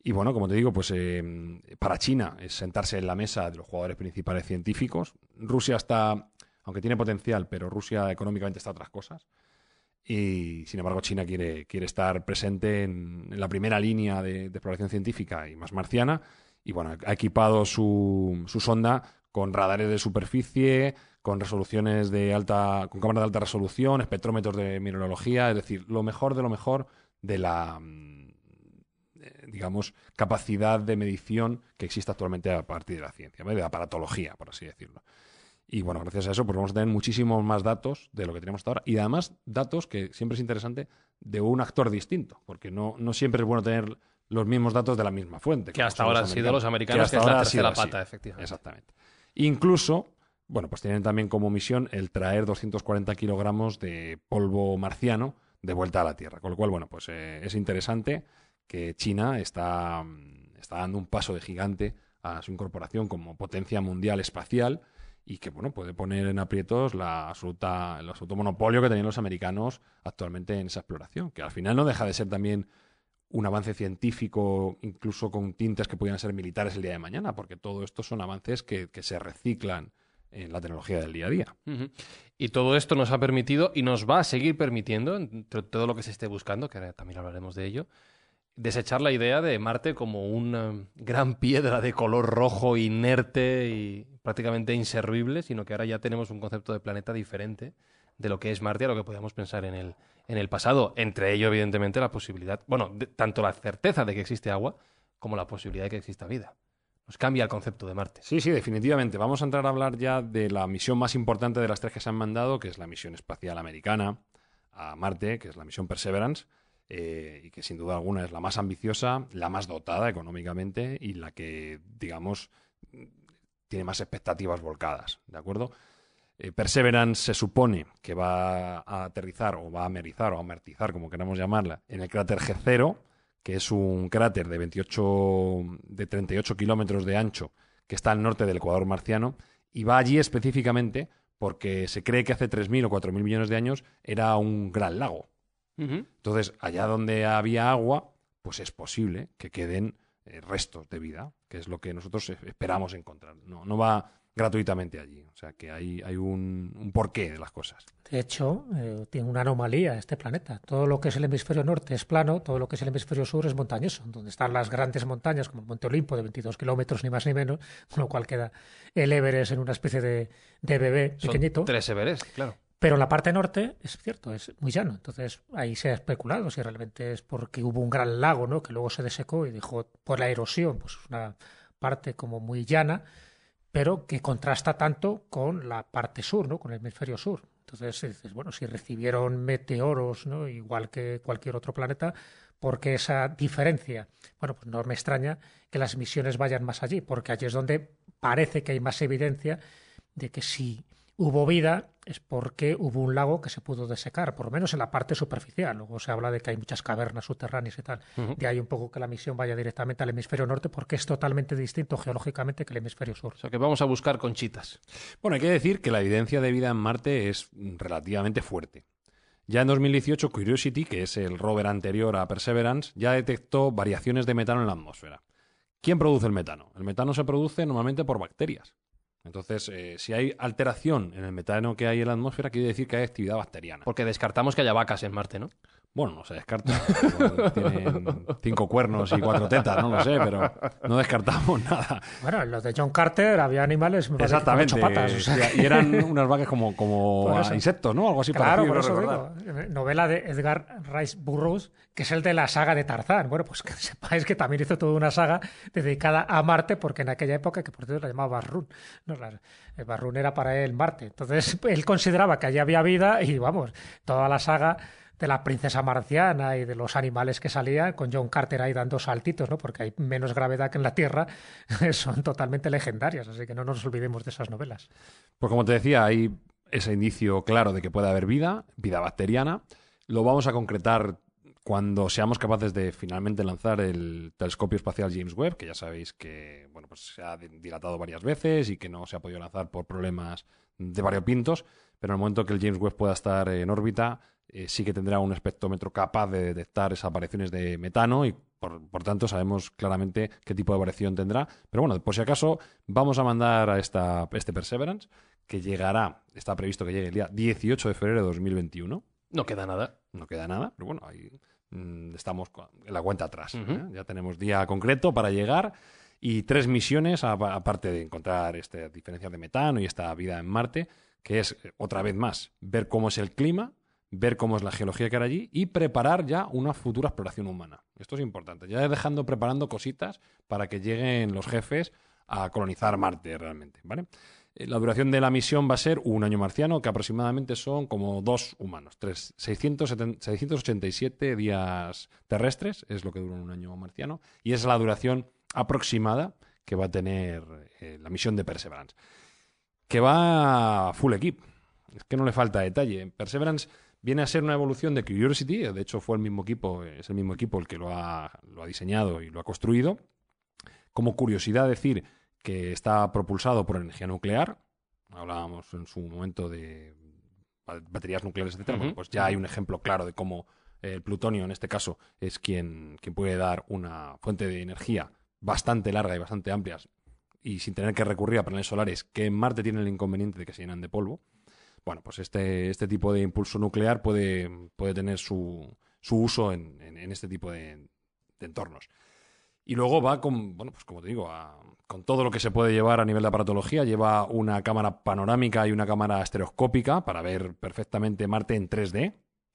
[SPEAKER 3] Y bueno, como te digo, pues eh, para China es sentarse en la mesa de los jugadores principales científicos. Rusia está, aunque tiene potencial, pero Rusia económicamente está a otras cosas. Y sin embargo, China quiere, quiere estar presente en, la primera línea de, de exploración científica y más marciana. Y bueno, ha equipado su, su sonda con radares de superficie, con resoluciones de alta, con cámaras de alta resolución, espectrómetros de mineralogía, es decir, lo mejor de lo mejor de la, mm, eh, digamos, capacidad de medición que existe actualmente a partir de la ciencia, de la aparatología, por así decirlo. Y bueno, gracias a eso pues vamos a tener muchísimos más datos de lo que tenemos hasta ahora. Y además datos que siempre es interesante de un actor distinto, porque no, no siempre es bueno tener los mismos datos de la misma fuente.
[SPEAKER 6] Que hasta ahora han sido los americanos,
[SPEAKER 3] hasta
[SPEAKER 6] que es la
[SPEAKER 3] así.
[SPEAKER 6] pata, efectivamente.
[SPEAKER 3] Exactamente. Incluso, bueno, pues tienen también como misión el traer 240 kilogramos de polvo marciano de vuelta a la Tierra. Con lo cual, bueno, pues eh, es interesante que China está, mm, está dando un paso de gigante a su incorporación como potencia mundial espacial y que, bueno, puede poner en aprietos la absoluta, el absoluto monopolio que tenían los americanos actualmente en esa exploración, que al final no deja de ser también un avance científico, incluso con tintes que pudieran ser militares el día de mañana, porque todo esto son avances que, que se reciclan en la tecnología del día a día.
[SPEAKER 6] Y todo esto nos ha permitido y nos va a seguir permitiendo, entre todo lo que se esté buscando, que ahora también hablaremos de ello, desechar la idea de Marte como una gran piedra de color rojo inerte y prácticamente inservible, sino que ahora ya tenemos un concepto de planeta diferente de lo que es Marte a lo que podíamos pensar en el, en el pasado. Entre ello, evidentemente, la posibilidad, bueno, tanto la certeza de que existe agua como la posibilidad de que exista vida. Nos cambia el concepto de Marte.
[SPEAKER 3] Sí, sí, definitivamente. Vamos a entrar a hablar ya de la misión más importante de las tres que se han mandado, que es la misión espacial americana a Marte, que es la misión Perseverance, eh, y que sin duda alguna es la más ambiciosa, la más dotada económicamente y la que, digamos, tiene más expectativas volcadas, ¿de acuerdo? Eh, Perseverance se supone que va a aterrizar o va a amerizar o a como queramos llamarla, en el cráter G0, que es un cráter de 28, de 38 kilómetros de ancho que está al norte del Ecuador marciano y va allí específicamente porque se cree que hace 3.000 o 4.000 millones de años era un gran lago. Entonces, allá donde había agua, pues es posible que queden eh, restos de vida, que es lo que nosotros eh, esperamos encontrar. No, no va gratuitamente allí. O sea, que hay, hay un, un porqué de las cosas.
[SPEAKER 4] De hecho, eh, tiene una anomalía este planeta. Todo lo que es el hemisferio norte es plano, todo lo que es el hemisferio sur es montañoso, donde están las grandes montañas como el Monte Olimpo de 22 kilómetros, ni más ni menos, con lo cual queda el Everest en una especie de, de bebé
[SPEAKER 6] Son
[SPEAKER 4] pequeñito.
[SPEAKER 6] tres Everest, claro.
[SPEAKER 4] Pero la parte norte es cierto, es muy llano. Entonces ahí se ha especulado si realmente es porque hubo un gran lago, ¿no? Que luego se desecó y dijo por la erosión, pues una parte como muy llana, pero que contrasta tanto con la parte sur, ¿no? Con el hemisferio sur. Entonces dices, bueno, si recibieron meteoros, ¿no? Igual que cualquier otro planeta, ¿por qué esa diferencia? Bueno, pues no me extraña que las misiones vayan más allí, porque allí es donde parece que hay más evidencia de que si hubo vida es porque hubo un lago que se pudo desecar, por lo menos en la parte superficial. Luego se habla de que hay muchas cavernas subterráneas y tal. De ahí un poco que la misión vaya directamente al hemisferio norte porque es totalmente distinto geológicamente que el hemisferio sur.
[SPEAKER 6] O sea que vamos a buscar conchitas.
[SPEAKER 3] Bueno, hay que decir que la evidencia de vida en Marte es relativamente fuerte. Ya en 2018, Curiosity, que es el rover anterior a Perseverance, ya detectó variaciones de metano en la atmósfera. ¿Quién produce el metano? El metano se produce normalmente por bacterias. Entonces, eh, si hay alteración en el metano que hay en la atmósfera, quiere decir que hay actividad bacteriana.
[SPEAKER 6] Porque descartamos que haya vacas en Marte, ¿no?
[SPEAKER 3] Bueno, no se descarta. Tienen cinco cuernos y cuatro tetas, no lo sé, pero no descartamos nada.
[SPEAKER 4] Bueno, en los de John Carter había animales me parece, con
[SPEAKER 3] Exactamente.
[SPEAKER 4] ocho patas. o sea.
[SPEAKER 3] Y eran unas vacas como, como insectos, ¿no? Algo así
[SPEAKER 4] Claro, por eso digo. Novela de Edgar Rice Burroughs, que es el de la saga de Tarzán. Bueno, pues que sepáis que también hizo toda una saga dedicada a Marte, porque en aquella época, que por cierto la llamaba Barrún, no, el Barrún era para él Marte. Entonces él consideraba que allí había vida y vamos, toda la saga de la princesa marciana y de los animales que salían, con John Carter ahí dando saltitos, ¿no? Porque hay menos gravedad que en la Tierra, son totalmente legendarias, así que no nos olvidemos de esas novelas.
[SPEAKER 3] Pues como te decía, hay ese indicio claro de que puede haber vida, vida bacteriana. Lo vamos a concretar cuando seamos capaces de finalmente lanzar el telescopio espacial James Webb, que ya sabéis que bueno, pues se ha dilatado varias veces y que no se ha podido lanzar por problemas de variopintos, pero en el momento que el James Webb pueda estar en órbita, eh, sí que tendrá un espectrómetro capaz de detectar esas apariciones de metano y por, por tanto sabemos claramente qué tipo de variación tendrá. Pero bueno, por si acaso, vamos a mandar a esta, este Perseverance, que llegará, está previsto que llegue el día 18 de febrero de 2021.
[SPEAKER 6] No queda nada.
[SPEAKER 3] No queda nada, pero bueno, ahí mm, estamos en la cuenta atrás. ¿eh? Ya tenemos día concreto para llegar y tres misiones, aparte de encontrar esta diferencia de metano y esta vida en Marte, que es, eh, otra vez más, ver cómo es el clima, ver cómo es la geología que hay allí y preparar ya una futura exploración humana. Esto es importante. Ya dejando preparando cositas para que lleguen los jefes a colonizar Marte realmente, ¿vale? Eh, La duración de la misión va a ser un año marciano, que aproximadamente son como dos humanos. Tres, 670 687 días terrestres es lo que dura un año marciano. Y es la duración aproximada que va a tener eh, la misión de Perseverance. Que va full equip. Es que no le falta detalle. Perseverance viene a ser una evolución de Curiosity. De hecho, fue el mismo equipo, es el mismo equipo el que lo ha, lo ha diseñado y lo ha construido. Como curiosidad decir que está propulsado por energía nuclear. Hablábamos en su momento de ba- baterías nucleares.
[SPEAKER 6] Ujú.
[SPEAKER 3] Bueno, pues ya hay un ejemplo claro de cómo el plutonio, en este caso, es quien, quien puede dar una fuente de energía bastante larga y bastante amplia y sin tener que recurrir a paneles solares, que en Marte tienen el inconveniente de que se llenan de polvo. Bueno, pues este, este tipo de impulso nuclear puede, puede tener su, su uso en, en- en este tipo de, entornos. Y luego va con, bueno, pues como te digo, con todo lo que se puede llevar a nivel de aparatología. Lleva una cámara panorámica y una cámara estereoscópica para ver perfectamente Marte en 3D,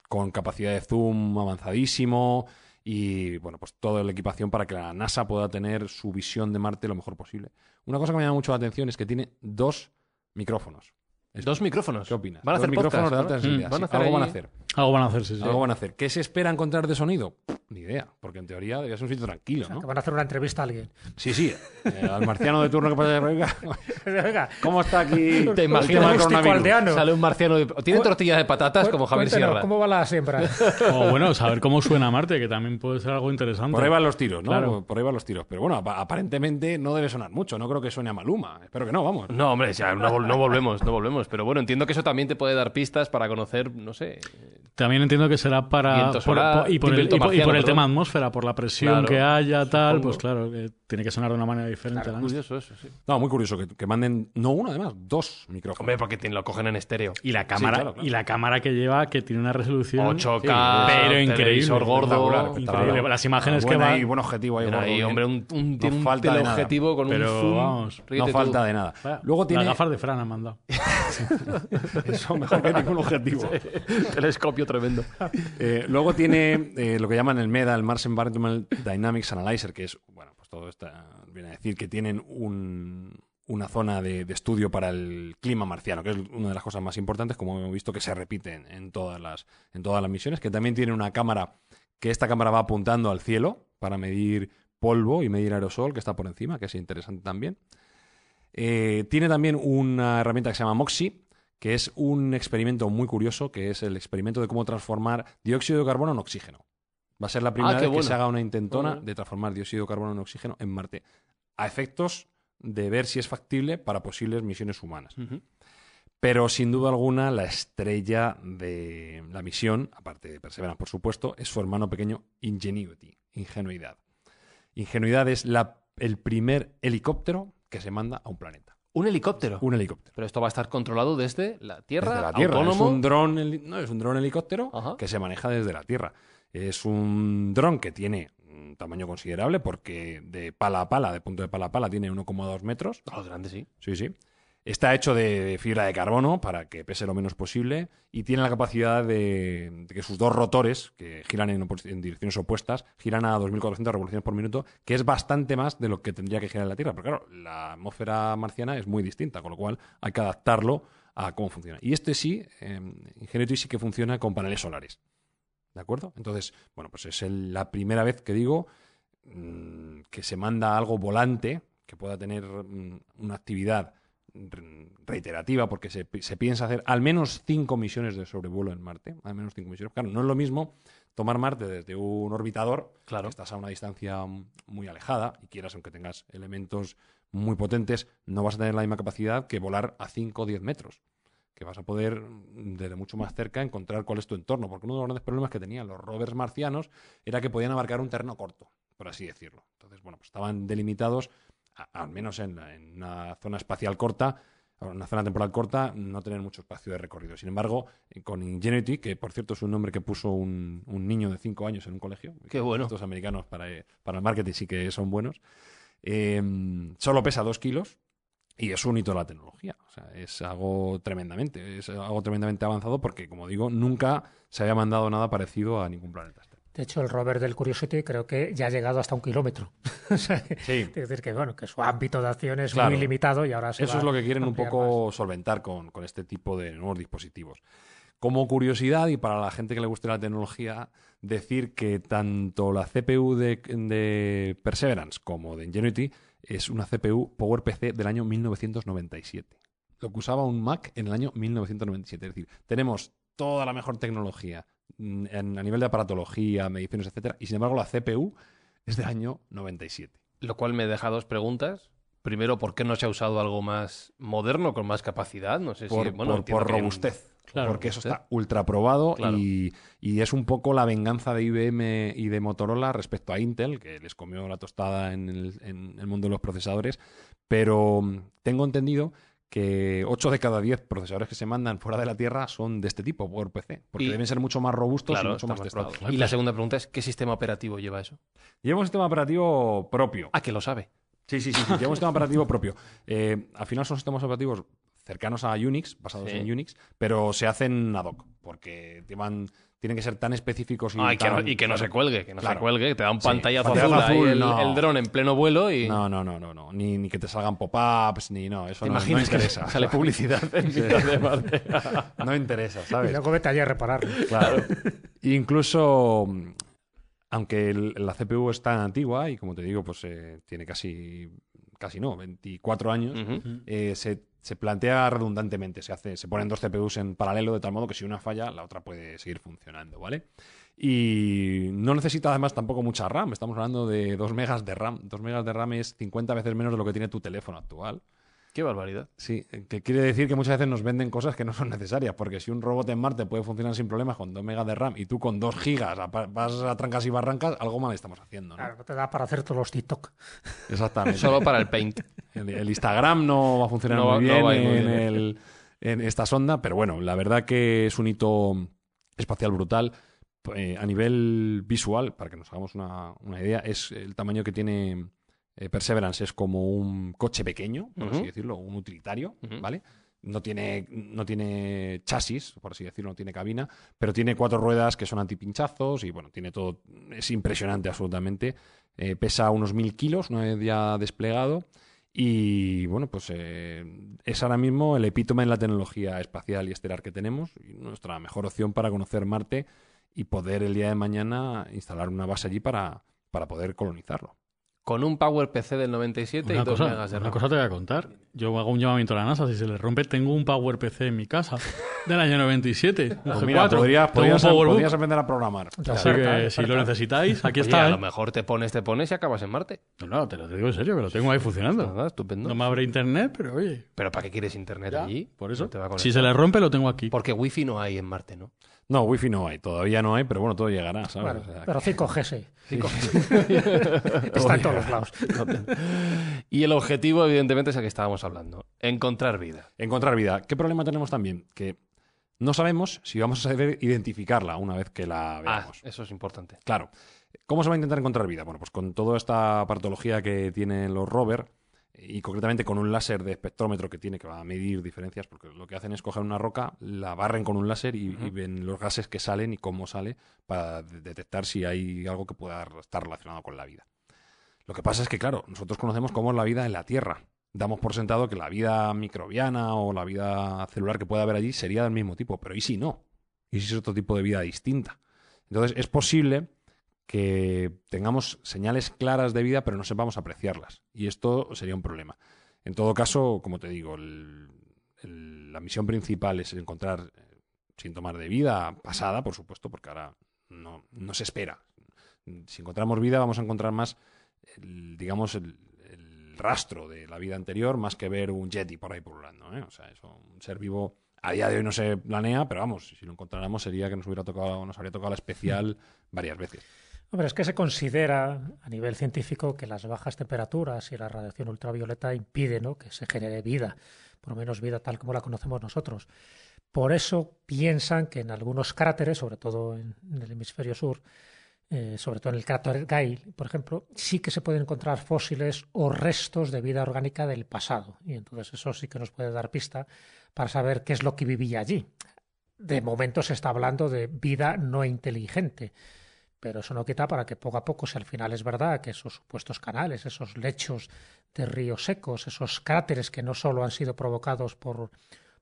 [SPEAKER 3] con capacidad de zoom avanzadísimo y, bueno, pues toda la equipación para que la NASA pueda tener su visión de Marte lo mejor posible. Una cosa que me llama mucho la atención es que tiene dos micrófonos.
[SPEAKER 6] Dos micrófonos.
[SPEAKER 3] ¿Qué opinas?
[SPEAKER 6] Van a
[SPEAKER 3] Dos
[SPEAKER 6] hacer
[SPEAKER 3] micrófonos
[SPEAKER 6] podcast,
[SPEAKER 3] de alta sensibilidad.
[SPEAKER 6] Mm, van a
[SPEAKER 3] sí.
[SPEAKER 6] hacer
[SPEAKER 3] Algo van a hacer.
[SPEAKER 7] Algo van a hacer, sí, sí.
[SPEAKER 3] Algo van a hacer. ¿Qué se espera encontrar de sonido? Ni idea, porque en teoría debería ser un sitio tranquilo,
[SPEAKER 4] O sea,
[SPEAKER 3] ¿no?
[SPEAKER 4] que van a hacer una entrevista a alguien.
[SPEAKER 3] Sí, sí. eh, al marciano de turno que pasa venga,
[SPEAKER 4] Venga,
[SPEAKER 3] ¿Cómo está aquí?
[SPEAKER 6] Te
[SPEAKER 3] el
[SPEAKER 6] imaginas
[SPEAKER 3] coronavirus?
[SPEAKER 4] aldeano.
[SPEAKER 6] Sale un marciano. de- Tienen
[SPEAKER 4] Cu-
[SPEAKER 6] tortillas de patatas como Javier Sierra.
[SPEAKER 4] ¿Cómo va la siembra?
[SPEAKER 7] O bueno, saber cómo suena Marte, que también puede ser algo interesante.
[SPEAKER 3] Por ahí van los tiros, ¿no?
[SPEAKER 7] Claro.
[SPEAKER 3] Por ahí van los tiros. Pero bueno, apa- aparentemente no debe sonar mucho. No creo que suene a Maluma. Espero que no, vamos.
[SPEAKER 6] No, hombre, ya, no, vol- no volvemos, no volvemos. Pero bueno, entiendo que eso también te puede dar pistas para conocer, no sé.
[SPEAKER 7] También entiendo que será para.
[SPEAKER 6] Viento
[SPEAKER 7] por-
[SPEAKER 6] solar,
[SPEAKER 7] por- y por el, y por- y el tema atmósfera, por la presión
[SPEAKER 6] Claro,
[SPEAKER 7] que haya, tal,
[SPEAKER 6] supongo.
[SPEAKER 7] pues claro, que tiene que sonar de una manera diferente. la nuestra.
[SPEAKER 6] Curioso eso, sí.
[SPEAKER 3] No, muy curioso que, que manden, no uno además, dos micrófonos.
[SPEAKER 6] Hombre, porque te- lo cogen en estéreo.
[SPEAKER 7] Y la cámara,
[SPEAKER 3] claro, claro.
[SPEAKER 7] y la cámara que lleva, que tiene una resolución
[SPEAKER 6] 8K,
[SPEAKER 7] pero increíble.
[SPEAKER 6] gordo.
[SPEAKER 7] Increíble. Las imágenes que
[SPEAKER 3] Buena
[SPEAKER 7] van.
[SPEAKER 3] ahí, buen objetivo ahí.
[SPEAKER 6] Hombre, un, un,
[SPEAKER 3] No
[SPEAKER 6] tiene un
[SPEAKER 3] falta de nada.
[SPEAKER 6] teleobjetivo con
[SPEAKER 7] Pero
[SPEAKER 6] un zoom.
[SPEAKER 7] vamos,
[SPEAKER 3] No
[SPEAKER 6] tú.
[SPEAKER 3] falta de nada.
[SPEAKER 7] Vaya,
[SPEAKER 3] Luego tiene
[SPEAKER 7] Las gafas de Fran han mandado.
[SPEAKER 3] eso mejor que ningún objetivo.
[SPEAKER 6] Telescopio tremendo.
[SPEAKER 3] Eh, luego tiene eh, lo que llaman el MEDA, el Mars Environmental Dynamics Analyzer, que es, bueno, pues todo esto viene a decir que tienen un- una zona de, estudio para el clima marciano, que es una de las cosas más importantes, como hemos visto que se repite en, en todas, las, en todas las misiones, que también tiene una cámara, que esta cámara va apuntando al cielo para medir polvo y medir aerosol, que está por encima, que es interesante también. Eh, tiene también una herramienta que se llama MOXIE, que es un experimento muy curioso, que es el experimento de cómo transformar dióxido de carbono en oxígeno. Va a ser la primera
[SPEAKER 6] Ah, qué
[SPEAKER 3] vez que se haga una intentona
[SPEAKER 6] Joder.
[SPEAKER 3] de transformar dióxido de carbono en oxígeno en Marte, a efectos de ver si es factible para posibles misiones humanas. Pero sin duda alguna, la estrella de la misión, aparte de Perseverance, por supuesto, es su hermano pequeño Ingenuity, Ingenuidad. Ingenuidad es la- el primer helicóptero que se manda a un planeta.
[SPEAKER 6] Un helicóptero.
[SPEAKER 3] Un helicóptero.
[SPEAKER 6] Pero esto va a estar controlado desde la Tierra,
[SPEAKER 3] Desde la Tierra.
[SPEAKER 6] autónomo.
[SPEAKER 3] Es un dron, no, es un dron helicóptero
[SPEAKER 6] Ajá.
[SPEAKER 3] que se maneja desde la Tierra. Es un dron que tiene un tamaño considerable porque de pala a pala, de punto de pala a pala, tiene 1,2 metros.
[SPEAKER 6] Ah, grande, sí.
[SPEAKER 3] Sí, sí. Está hecho de fibra de carbono para que pese lo menos posible y tiene la capacidad de, de que sus dos rotores, que giran en, en direcciones opuestas, giran a 2.400 revoluciones por minuto, que es bastante más de lo que tendría que girar en la Tierra. Pero claro, la atmósfera marciana es muy distinta, con lo cual hay que adaptarlo a cómo funciona. Y este sí, eh, Ingenuity sí que funciona con paneles solares. ¿De acuerdo? Entonces, bueno, pues es la primera vez que digo mm, que se manda algo volante que pueda tener mm, una actividad reiterativa, porque se, pi- se piensa hacer al menos cinco misiones de sobrevuelo en Marte. Al menos cinco misiones. Claro, no es lo mismo tomar Marte desde un orbitador,
[SPEAKER 6] Claro.
[SPEAKER 3] que estás a una distancia muy alejada, y quieras, aunque tengas elementos muy potentes, no vas a tener la misma capacidad que volar a 5 o 10 metros. Que vas a poder, mm, desde mucho más cerca, encontrar cuál es tu entorno. Porque uno de los grandes problemas que tenían los rovers marcianos era que podían abarcar un terreno corto, por así decirlo. Entonces, bueno, pues estaban delimitados, a- al menos en, en una zona espacial corta, o una zona temporal corta, no tener mucho espacio de recorrido. Sin embargo, con Ingenuity, que por cierto es un nombre que puso un, un niño de 5 años en un colegio,
[SPEAKER 6] Qué bueno.
[SPEAKER 3] estos americanos para, eh, para el marketing sí que son buenos, eh, solo pesa 2 kilos y es un hito de la tecnología. O sea, es algo tremendamente, es algo tremendamente avanzado porque, como digo, nunca se había mandado nada parecido a ningún planeta.
[SPEAKER 4] De hecho, el rover del Curiosity creo que ya ha llegado hasta un kilómetro. O sea,
[SPEAKER 3] Sí.
[SPEAKER 4] Es decir, que bueno, que su ámbito de acción es
[SPEAKER 3] Claro.
[SPEAKER 4] muy limitado y ahora se
[SPEAKER 3] Eso
[SPEAKER 4] va
[SPEAKER 3] es lo que quieren un poco solventar con, con este tipo de nuevos dispositivos. Como curiosidad y para la gente que le guste la tecnología, decir que tanto la CPU de, de Perseverance como de Ingenuity es una CPU PowerPC del año 1997. Lo que usaba un Mac en el año 1997. Es decir, tenemos toda la mejor tecnología en- a nivel de aparatología, mediciones, etcétera, y sin embargo la CPU es del año 97.
[SPEAKER 6] Lo cual me deja dos preguntas. Primero, ¿por qué no se ha usado algo más moderno, con más capacidad? No sé
[SPEAKER 3] por,
[SPEAKER 6] si. Bueno,
[SPEAKER 3] por-
[SPEAKER 6] un-
[SPEAKER 3] robustez.
[SPEAKER 6] Claro,
[SPEAKER 3] porque eso está ultra probado
[SPEAKER 6] Claro.
[SPEAKER 3] y, y es un poco la venganza de IBM y de Motorola respecto a Intel, que les comió la tostada en el, en el mundo de los procesadores. Pero mm, tengo entendido que 8 de cada 10 procesadores que se mandan fuera de la Tierra son de este tipo, PowerPC, porque
[SPEAKER 6] Y-
[SPEAKER 3] deben ser mucho más robustos
[SPEAKER 6] Claro,
[SPEAKER 3] y mucho más testados.
[SPEAKER 6] Y la segunda pregunta es: ¿qué sistema operativo lleva eso?
[SPEAKER 3] Lleva un sistema operativo propio.
[SPEAKER 6] Ah, que lo sabe.
[SPEAKER 3] Sí, sí, sí, sí, lleva un sistema operativo propio. Eh, al final son sistemas operativos cercanos a Unix, basados
[SPEAKER 6] Sí.
[SPEAKER 3] en Unix, pero se hacen ad hoc, porque llevan- tienen que ser tan específicos y,
[SPEAKER 6] Ah, y, que no,
[SPEAKER 3] tan-
[SPEAKER 6] y que no se cuelgue, que no
[SPEAKER 3] Claro.
[SPEAKER 6] se cuelgue, que te da un
[SPEAKER 3] Sí,
[SPEAKER 6] pantallazo
[SPEAKER 3] pantallazo
[SPEAKER 6] azul,
[SPEAKER 3] azul,
[SPEAKER 6] el,
[SPEAKER 3] no.
[SPEAKER 6] el dron en pleno vuelo y.
[SPEAKER 3] No, no, no, no, no. Ni, ni que te salgan pop-ups, ni no, eso
[SPEAKER 6] ¿Te
[SPEAKER 3] no, no interesa.
[SPEAKER 6] sale publicidad en
[SPEAKER 3] Sí.
[SPEAKER 6] de
[SPEAKER 3] no interesa,
[SPEAKER 4] más. Y
[SPEAKER 3] ¿sabes?
[SPEAKER 4] luego vete allí a repararlo.
[SPEAKER 3] Claro. Incluso, aunque el- la CPU es tan antigua y como te digo, pues eh, tiene casi, casi no, 24 años, eh, se, se plantea redundantemente. Se, hace, se ponen dos CPUs en paralelo de tal modo que si una falla, la otra puede seguir funcionando, ¿vale? Y no necesita además tampoco mucha RAM. Estamos hablando de 2 megas de RAM. 2 megas de RAM es 50 veces menos de lo que tiene tu teléfono actual.
[SPEAKER 6] Qué barbaridad.
[SPEAKER 3] Sí, que quiere decir que muchas veces nos venden cosas que no son necesarias, porque si un robot en Marte puede funcionar sin problemas con 2 megas de RAM y tú con 2 gigas vas a trancas y barrancas, algo mal estamos haciendo, ¿no?
[SPEAKER 4] Claro, no te da para hacer todos los TikTok.
[SPEAKER 3] Exactamente.
[SPEAKER 6] Solo para el Paint.
[SPEAKER 3] El, el Instagram no va a funcionar
[SPEAKER 6] No
[SPEAKER 3] muy
[SPEAKER 6] no
[SPEAKER 3] bien
[SPEAKER 6] va muy
[SPEAKER 3] en,
[SPEAKER 6] bien.
[SPEAKER 3] el- en esta sonda, pero bueno, la verdad que es un hito espacial brutal. Eh, a nivel visual, para que nos hagamos una, una idea, es el tamaño que tiene eh, Perseverance es como un coche pequeño, por así decirlo, un utilitario. ¿vale? No tiene, no tiene chasis, por así decirlo, no tiene cabina, pero tiene cuatro ruedas que son antipinchazos y bueno, tiene todo, es impresionante absolutamente. Eh, pesa unos mil kilos, una vez ya desplegado. Y bueno, pues eh, es ahora mismo el epítome en la tecnología espacial y estelar que tenemos y nuestra mejor opción para conocer Marte y poder el día de mañana instalar una base allí para, para poder colonizarlo.
[SPEAKER 6] Con un PowerPC del 97 y
[SPEAKER 7] Una
[SPEAKER 6] 2
[SPEAKER 7] cosa,
[SPEAKER 6] megas de
[SPEAKER 7] una
[SPEAKER 6] RAM.
[SPEAKER 7] cosa te voy a contar. Yo hago un llamamiento a la NASA. Si se le rompe, tengo un PowerPC en mi casa del año 97. Un
[SPEAKER 3] Pues
[SPEAKER 7] G4.
[SPEAKER 3] mira, podrías, podrías-
[SPEAKER 7] Powerbook.
[SPEAKER 3] podrías aprender a programar.
[SPEAKER 4] De
[SPEAKER 7] Así
[SPEAKER 4] oferta,
[SPEAKER 7] que si lo necesitáis, aquí
[SPEAKER 6] Oye,
[SPEAKER 7] está.
[SPEAKER 6] a
[SPEAKER 7] ¿eh?
[SPEAKER 6] lo mejor te pones, te pones y acabas en Marte.
[SPEAKER 7] No, no, te lo digo en serio, que lo tengo ahí funcionando.
[SPEAKER 6] Nada, estupendo.
[SPEAKER 7] No me abre internet, pero oye.
[SPEAKER 6] ¿Pero para qué quieres internet
[SPEAKER 7] ya,
[SPEAKER 6] allí?
[SPEAKER 7] por eso.
[SPEAKER 6] No te va a
[SPEAKER 7] Si se le rompe, lo tengo aquí.
[SPEAKER 6] Porque wifi no hay en Marte, ¿no?
[SPEAKER 3] No, wifi no hay, todavía no hay, pero bueno, todo llegará, ¿sabes?
[SPEAKER 4] Bueno,
[SPEAKER 3] O sea,
[SPEAKER 4] pero 5G sí.
[SPEAKER 6] 5G.
[SPEAKER 4] Está en todos los lados.
[SPEAKER 6] Y el objetivo, evidentemente, es el que estábamos hablando. Encontrar vida.
[SPEAKER 3] Encontrar vida. ¿Qué problema tenemos también? Que no sabemos si vamos a saber identificarla una vez que la
[SPEAKER 6] Ah,
[SPEAKER 3] veamos.
[SPEAKER 6] eso es importante.
[SPEAKER 3] Claro. ¿Cómo se va a intentar encontrar vida? Bueno, pues con toda esta partología que tienen los rover y concretamente con un láser de espectrómetro que tiene que va a medir diferencias, porque lo que hacen es coger una roca, la barren con un láser y, y ven los gases que salen y cómo sale para de- detectar si hay algo que pueda estar relacionado con la vida. Lo que pasa es que, claro, nosotros conocemos cómo es la vida en la Tierra. Damos por sentado que la vida microbiana o la vida celular que pueda haber allí sería del mismo tipo, pero ¿y si no? ¿Y si es otro tipo de vida distinta? Entonces, es posible que tengamos señales claras de vida, pero no sepamos apreciarlas. Y esto sería un problema. En todo caso, como te digo, el- el- la misión principal es encontrar eh, síntomas de vida pasada, por supuesto, porque ahora no, se espera. Si encontramos vida, vamos a encontrar más, el- digamos, el, rastro de la vida anterior, más que ver un yeti por ahí pululando. ¿eh? O sea, eso, un ser vivo a día de hoy no se planea, pero vamos, si lo encontráramos sería que nos hubiera tocado, nos habría tocado la especial varias veces.
[SPEAKER 4] Hombre, es que se considera a nivel científico que las bajas temperaturas y la radiación ultravioleta impiden que se genere vida, por lo menos vida tal como la conocemos nosotros. Por eso piensan que en algunos cráteres, sobre todo en, en el hemisferio sur, eh, sobre todo en el cráter Gale, por ejemplo, sí que se pueden encontrar fósiles o restos de vida orgánica del pasado. Y entonces eso sí que nos puede dar pista para saber qué es lo que vivía allí. De momento se está hablando de vida no inteligente, pero eso no quita para que poco a poco, si al final es verdad que esos supuestos canales, esos lechos de ríos secos, esos cráteres que no solo han sido provocados por,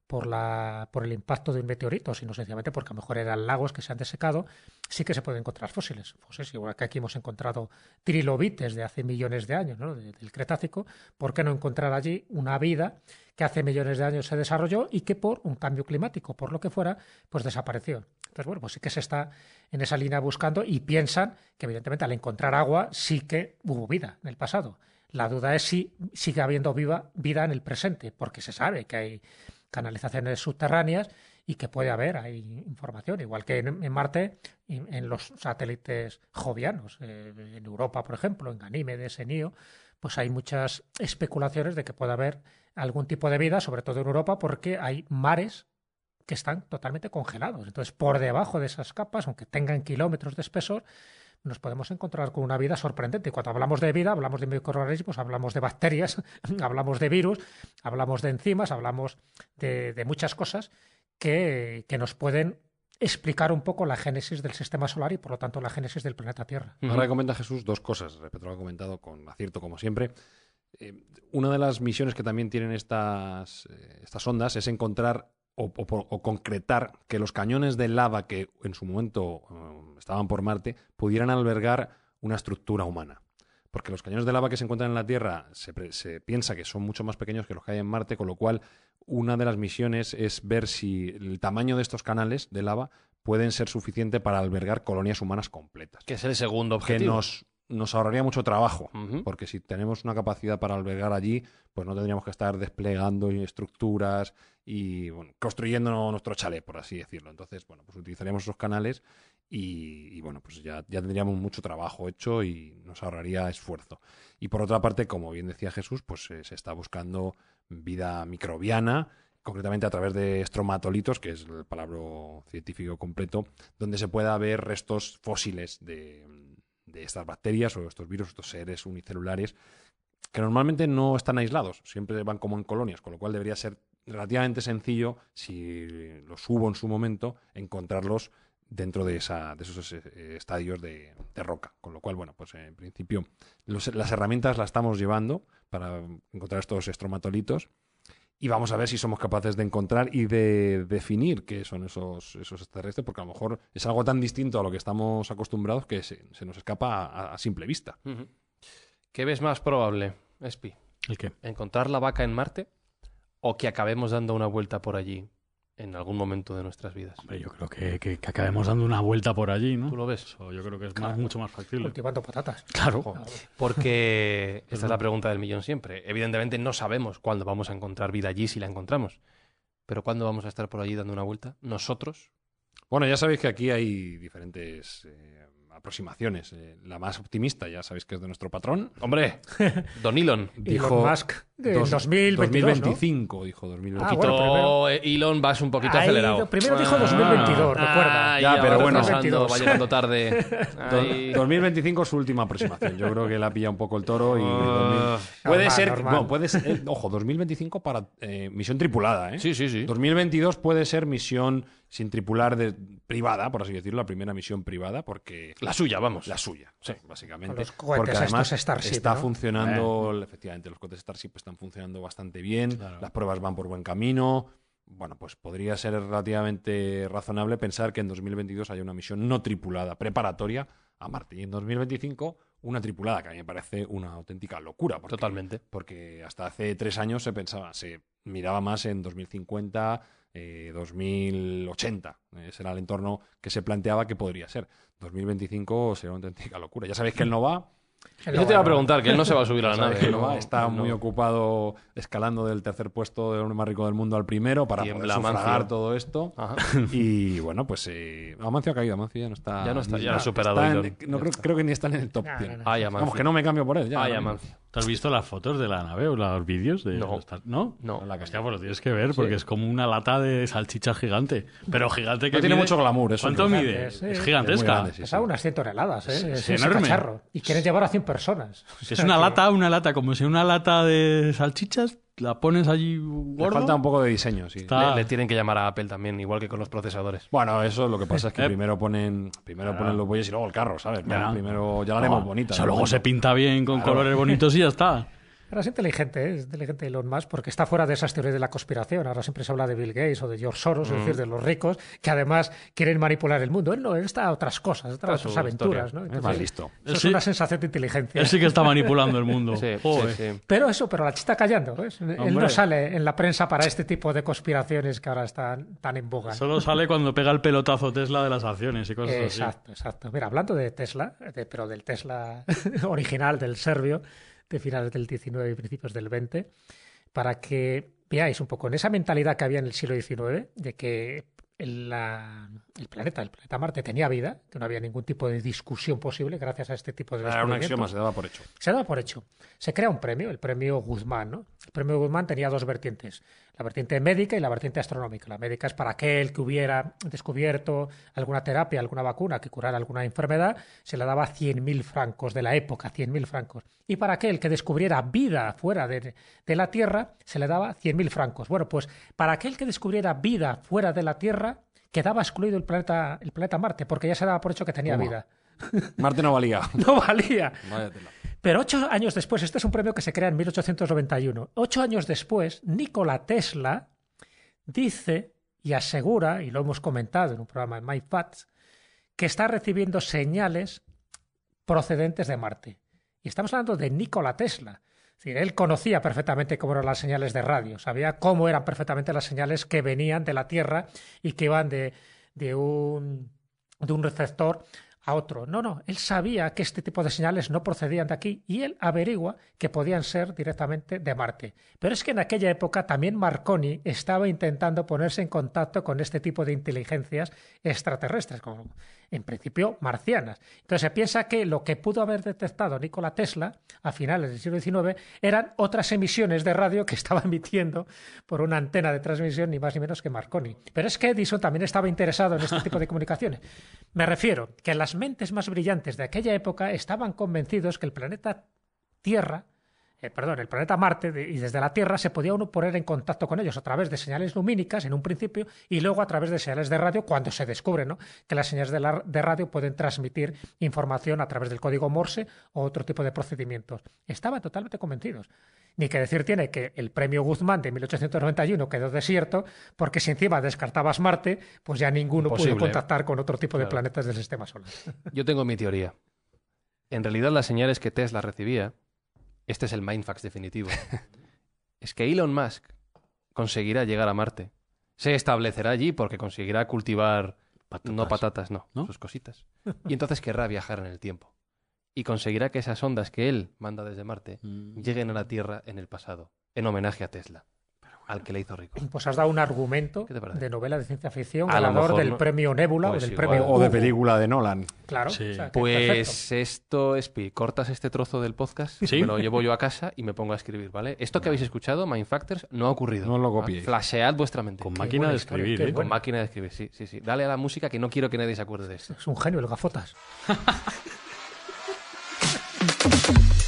[SPEAKER 4] por, la, por el impacto de un meteorito, sino sencillamente porque a lo mejor eran lagos que se han desecado, sí que se pueden encontrar fósiles. Fósiles, igual que aquí hemos encontrado trilobites de hace millones de años, ¿no? de- del Cretácico, ¿por qué no encontrar allí una vida que hace millones de años se desarrolló y que por un cambio climático, por lo que fuera, pues desapareció? Entonces, bueno, pues sí que se está en esa línea buscando y piensan que evidentemente al encontrar agua sí que hubo vida en el pasado. La duda es si sigue habiendo viva, vida en el presente, porque se sabe que hay canalizaciones subterráneas y que puede haber hay información, igual que en, Marte, en, en los satélites jovianos, eh, en Europa, por ejemplo, en Ganímedes, en Io, pues hay muchas especulaciones de que puede haber algún tipo de vida, sobre todo en Europa, porque hay mares que están totalmente congelados. Entonces, por debajo de esas capas, aunque tengan kilómetros de espesor, nos podemos encontrar con una vida sorprendente. Cuando hablamos de vida, hablamos de microorganismos, hablamos de bacterias, hablamos de virus, hablamos de enzimas, hablamos de, muchas cosas que, que nos pueden explicar un poco la génesis del sistema solar y, por lo tanto, la génesis del planeta Tierra.
[SPEAKER 3] Ahora comenta Jesús dos cosas a lo ha comentado con acierto, como siempre. Eh, una de las misiones que también tienen estas, eh, estas ondas es encontrar o, o por- o concretar que los cañones de lava que en su momento eh, estaban por Marte pudieran albergar una estructura humana. Porque los cañones de lava que se encuentran en la Tierra se, se piensa que son mucho más pequeños que los que hay en Marte, con lo cual una de las misiones es ver si el tamaño de estos canales de lava pueden ser suficiente para albergar colonias humanas completas
[SPEAKER 6] Que es el segundo
[SPEAKER 3] que
[SPEAKER 6] objetivo.
[SPEAKER 3] nos, nos ahorraría mucho trabajo. Porque si tenemos una capacidad para albergar allí, pues no tendríamos que estar desplegando estructuras y bueno, construyendo nuestro chalet, por así decirlo. Entonces, bueno, pues utilizaríamos esos canales y, y, bueno, pues ya, ya tendríamos mucho trabajo hecho y nos ahorraría esfuerzo. Y por otra parte, como bien decía Jesús, pues eh, se está buscando vida microbiana, concretamente a través de estromatolitos, que es el palabra científico completo, donde se pueda ver restos fósiles de, de estas bacterias o estos virus, estos seres unicelulares, que normalmente no están aislados, siempre van como en colonias, con lo cual debería ser relativamente sencillo, si los hubo en su momento, encontrarlos dentro de, esa, de esos eh, estadios de, roca. Con lo cual, bueno, pues en principio las herramientas las estamos llevando para encontrar estos estromatolitos y vamos a ver si somos capaces de encontrar y de definir qué son esos, esos extraterrestres, porque a lo mejor es algo tan distinto a lo que estamos acostumbrados que se, se nos escapa a, a, simple vista.
[SPEAKER 6] Uh -huh. ¿Qué ves más probable, Espi?
[SPEAKER 7] ¿El qué?
[SPEAKER 6] ¿Encontrar la vaca en Marte o que acabemos dando una vuelta por allí en algún momento de nuestras vidas?
[SPEAKER 7] Hombre, yo creo que, que, que, acabemos dando una vuelta por allí, ¿no?
[SPEAKER 6] ¿Tú lo ves?
[SPEAKER 7] Eso yo creo que es claro. más, mucho más factible.
[SPEAKER 4] Cultivando patatas.
[SPEAKER 7] Claro.
[SPEAKER 6] claro. Porque esta es la pregunta del millón siempre. Evidentemente no sabemos cuándo vamos a encontrar vida allí si la encontramos. Pero ¿cuándo vamos a estar por allí dando una vuelta? Nosotros,
[SPEAKER 3] Bueno, ya sabéis que aquí hay diferentes eh, aproximaciones. Eh, la más optimista, ya sabéis que es de nuestro patrón.
[SPEAKER 6] Hombre, Don Elon.
[SPEAKER 3] Dijo
[SPEAKER 4] Musk, en
[SPEAKER 3] dos-
[SPEAKER 4] 2022,
[SPEAKER 3] 2025, dijo 2025.
[SPEAKER 4] Ah, bueno,
[SPEAKER 6] Elon vas un poquito acelerado.
[SPEAKER 4] primero dijo 2022, recuerda.
[SPEAKER 6] Ay,
[SPEAKER 3] Ya, pero bueno.
[SPEAKER 6] pasando, va llegando tarde.
[SPEAKER 3] Do-
[SPEAKER 6] Ay.
[SPEAKER 3] 2025 es su última aproximación. Yo creo que la pilla un poco el toro y
[SPEAKER 6] Ah.
[SPEAKER 3] 2000 puede
[SPEAKER 4] Normal,
[SPEAKER 3] ser,
[SPEAKER 4] normal.
[SPEAKER 3] no, puede ser, eh, ojo, 2025 para eh, misión tripulada, ¿eh?
[SPEAKER 6] Sí, sí, sí.
[SPEAKER 3] 2022 puede ser misión sin tripular de privada, por así decirlo, la primera misión privada, porque
[SPEAKER 6] La suya, vamos.
[SPEAKER 3] la suya, sí, básicamente.
[SPEAKER 4] Con los cohetes
[SPEAKER 3] porque además
[SPEAKER 4] estos Starship,
[SPEAKER 3] está
[SPEAKER 4] ¿no?
[SPEAKER 3] funcionando, efectivamente, los cohetes Starship están funcionando bastante bien, las pruebas van por buen camino. Bueno, pues podría ser relativamente razonable pensar que en 2022 haya una misión no tripulada preparatoria a Marte. Y en 2025 una tripulada, que a mí me parece una auténtica locura. porque-
[SPEAKER 6] Totalmente.
[SPEAKER 3] Porque hasta hace tres años se pensaba, se miraba más en 2050, eh, 2080. Ese era el entorno que se planteaba que podría ser. 2025 será una auténtica locura. Ya sabéis que él no va.
[SPEAKER 6] Eso te iba a preguntar, que él no se va a subir a la nave.
[SPEAKER 3] no
[SPEAKER 6] ¿no?
[SPEAKER 3] va, Está
[SPEAKER 6] Él
[SPEAKER 3] muy
[SPEAKER 6] no.
[SPEAKER 3] ocupado escalando del tercer puesto del hombre más rico del mundo al primero para
[SPEAKER 6] Tiembla
[SPEAKER 3] poder sufragar todo esto.
[SPEAKER 6] Ajá.
[SPEAKER 3] Y bueno, pues eh, Amancio ha caído, Amancio ya no está.
[SPEAKER 6] Ya no está, ya ha superado
[SPEAKER 3] está en- no
[SPEAKER 6] Ya
[SPEAKER 3] creo,
[SPEAKER 6] está.
[SPEAKER 3] creo que ni están en el top
[SPEAKER 4] No,
[SPEAKER 3] 100.
[SPEAKER 4] no, no.
[SPEAKER 6] Ay,
[SPEAKER 3] Vamos,
[SPEAKER 6] Amancio.
[SPEAKER 3] que no me cambio por él. Ya,
[SPEAKER 6] Ay, Amancio.
[SPEAKER 7] ¿Te has visto las fotos de la nave o los vídeos? De
[SPEAKER 6] No.
[SPEAKER 7] ¿No?
[SPEAKER 6] No.
[SPEAKER 3] La
[SPEAKER 7] Hostia, pues lo tienes que ver porque es como una lata de salchicha gigante. Pero gigante que
[SPEAKER 3] No tiene
[SPEAKER 7] mide-
[SPEAKER 3] mucho glamour, eso
[SPEAKER 7] ¿Cuánto mide? Es gigantesca.
[SPEAKER 3] grande, sí.
[SPEAKER 4] Pesa unas 100 toneladas, ¿eh?
[SPEAKER 7] Es-
[SPEAKER 4] Es,
[SPEAKER 7] enorme.
[SPEAKER 4] cacharro. Y quieren llevar a 100 personas.
[SPEAKER 7] Es una lata, una lata, como si una lata de salchichas la pones allí
[SPEAKER 3] Le falta un poco de diseño, sí.
[SPEAKER 7] Está-
[SPEAKER 6] Le, le tienen que llamar a Apple también, igual que con los procesadores.
[SPEAKER 3] Bueno, eso lo que pasa es que
[SPEAKER 7] Eh.
[SPEAKER 3] primero ponen primero ponen los bueyes y luego el carro, ¿sabes? Primero ya la haremos
[SPEAKER 7] No,
[SPEAKER 3] bonita.
[SPEAKER 7] Eso
[SPEAKER 3] de
[SPEAKER 7] luego se pinta bien con colores bonitos y ya está.
[SPEAKER 4] Ahora es inteligente, ¿eh? es inteligente Elon Musk porque está fuera de esas teorías de la conspiración. Ahora siempre se habla de Bill Gates o de George Soros,
[SPEAKER 6] Mm.
[SPEAKER 4] es decir, de los ricos, que además quieren manipular el mundo. Él no, él está a otras cosas, está a
[SPEAKER 6] Está
[SPEAKER 4] otras aventuras.
[SPEAKER 6] historia.
[SPEAKER 4] ¿no?
[SPEAKER 3] Es más listo.
[SPEAKER 4] Eso es una sensación de inteligencia.
[SPEAKER 7] Él sí que está manipulando el mundo.
[SPEAKER 6] Sí, sí.
[SPEAKER 4] Pero eso, pero la chista callando. ¿ves? Él no sale en la prensa para este tipo de conspiraciones que ahora están tan en boga.
[SPEAKER 7] Solo sale cuando pega el pelotazo Tesla de las acciones y cosas así.
[SPEAKER 4] Exacto, exacto. Mira, hablando de Tesla, de- pero del Tesla original, del serbio, de finales del 19 y principios del 20, para que veáis un poco en esa mentalidad que había en el siglo XIX, de que la- el planeta, el planeta Marte tenía vida, que no había ningún tipo de discusión posible gracias a este tipo de
[SPEAKER 3] Era un axioma, se daba por hecho.
[SPEAKER 4] Se daba por hecho. Se crea un premio, el premio Guzmán. ¿no? El premio Guzmán tenía dos vertientes, la vertiente médica y la vertiente astronómica. La médica es para aquel que hubiera descubierto alguna terapia, alguna vacuna que curara alguna enfermedad, se le daba 100.000 francos de la época, 100.000 francos. Y para aquel que descubriera vida fuera de, de la Tierra, se le daba 100.000 francos. Bueno, pues para aquel que descubriera vida fuera de la Tierra, quedaba excluido el planeta, el planeta Marte, porque ya se daba por hecho que tenía
[SPEAKER 3] Toma.
[SPEAKER 4] vida.
[SPEAKER 3] Marte no valía.
[SPEAKER 4] No valía. Pero ocho años después, este es un premio que se crea en 1891. Ocho años después, Nikola Tesla dice y asegura, y lo hemos comentado en un programa de MyFacts, que está recibiendo señales procedentes de Marte. Y estamos hablando de Nikola Tesla. Él conocía perfectamente cómo eran las señales de radio, sabía cómo eran perfectamente las señales que venían de la Tierra y que iban de, un, de un receptor a otro. No, no, él sabía que este tipo de señales no procedían de aquí y él averigua que podían ser directamente de Marte. Pero es que en aquella época también Marconi estaba intentando ponerse en contacto con este tipo de inteligencias extraterrestres, en principio marcianas. Entonces se piensa que lo que pudo haber detectado Nikola Tesla a finales del siglo XIX eran otras emisiones de radio que estaba emitiendo por una antena de transmisión ni más ni menos que Marconi. Pero es que Edison también estaba interesado en este tipo de comunicaciones. Me refiero que las mentes más brillantes de aquella época estaban convencidos que el planeta Tierra, eh, perdón, el planeta Marte de- y desde la Tierra se podía uno poner en contacto con ellos a través de señales lumínicas en un principio y luego a través de señales de radio cuando se descubre ¿no? que las señales de, la- de radio pueden transmitir información a través del código Morse o otro tipo de procedimientos. Estaban totalmente convencidos. Ni que decir tiene que el premio Guzmán de 1891 quedó desierto porque si encima descartabas Marte, pues ya ninguno
[SPEAKER 6] Imposible.
[SPEAKER 4] pudo contactar con otro tipo de
[SPEAKER 6] Claro.
[SPEAKER 4] planetas del sistema solar.
[SPEAKER 6] Yo tengo mi teoría. En realidad, las señales que Tesla recibía, este es el mindfax definitivo, es que Elon Musk conseguirá llegar a Marte. Se establecerá allí porque conseguirá cultivar no patatas, no,
[SPEAKER 7] ¿No?
[SPEAKER 6] sus cositas. Y entonces querrá viajar en el tiempo. Y conseguirá que esas ondas que él manda desde Marte
[SPEAKER 7] Mm.
[SPEAKER 6] lleguen a la Tierra en el pasado, en homenaje a Tesla. Al que le hizo rico.
[SPEAKER 4] Pues has dado un argumento de novela de ciencia ficción,
[SPEAKER 6] A
[SPEAKER 4] ganador del
[SPEAKER 6] no-
[SPEAKER 4] premio Nebula
[SPEAKER 6] Pues
[SPEAKER 4] o del
[SPEAKER 6] igual.
[SPEAKER 4] premio
[SPEAKER 3] O de película de Nolan.
[SPEAKER 4] Claro.
[SPEAKER 7] Sí.
[SPEAKER 4] o sea, que
[SPEAKER 6] Pues
[SPEAKER 4] perfecto.
[SPEAKER 6] esto, Espi, cortas este trozo del podcast,
[SPEAKER 7] Sí.
[SPEAKER 6] me lo llevo yo a casa y me pongo a escribir, ¿vale? Esto que habéis escuchado, Mindfactors, no ha ocurrido.
[SPEAKER 3] No lo
[SPEAKER 6] ¿vale?
[SPEAKER 3] copiéis.
[SPEAKER 6] Flashead vuestra mente.
[SPEAKER 7] Con
[SPEAKER 4] Qué
[SPEAKER 7] máquina de escribir, ¿eh?
[SPEAKER 6] Con máquina de escribir, sí, sí, sí. Dale a la música que no quiero que nadie se acuerde de esto.
[SPEAKER 4] Es un genio el gafotas.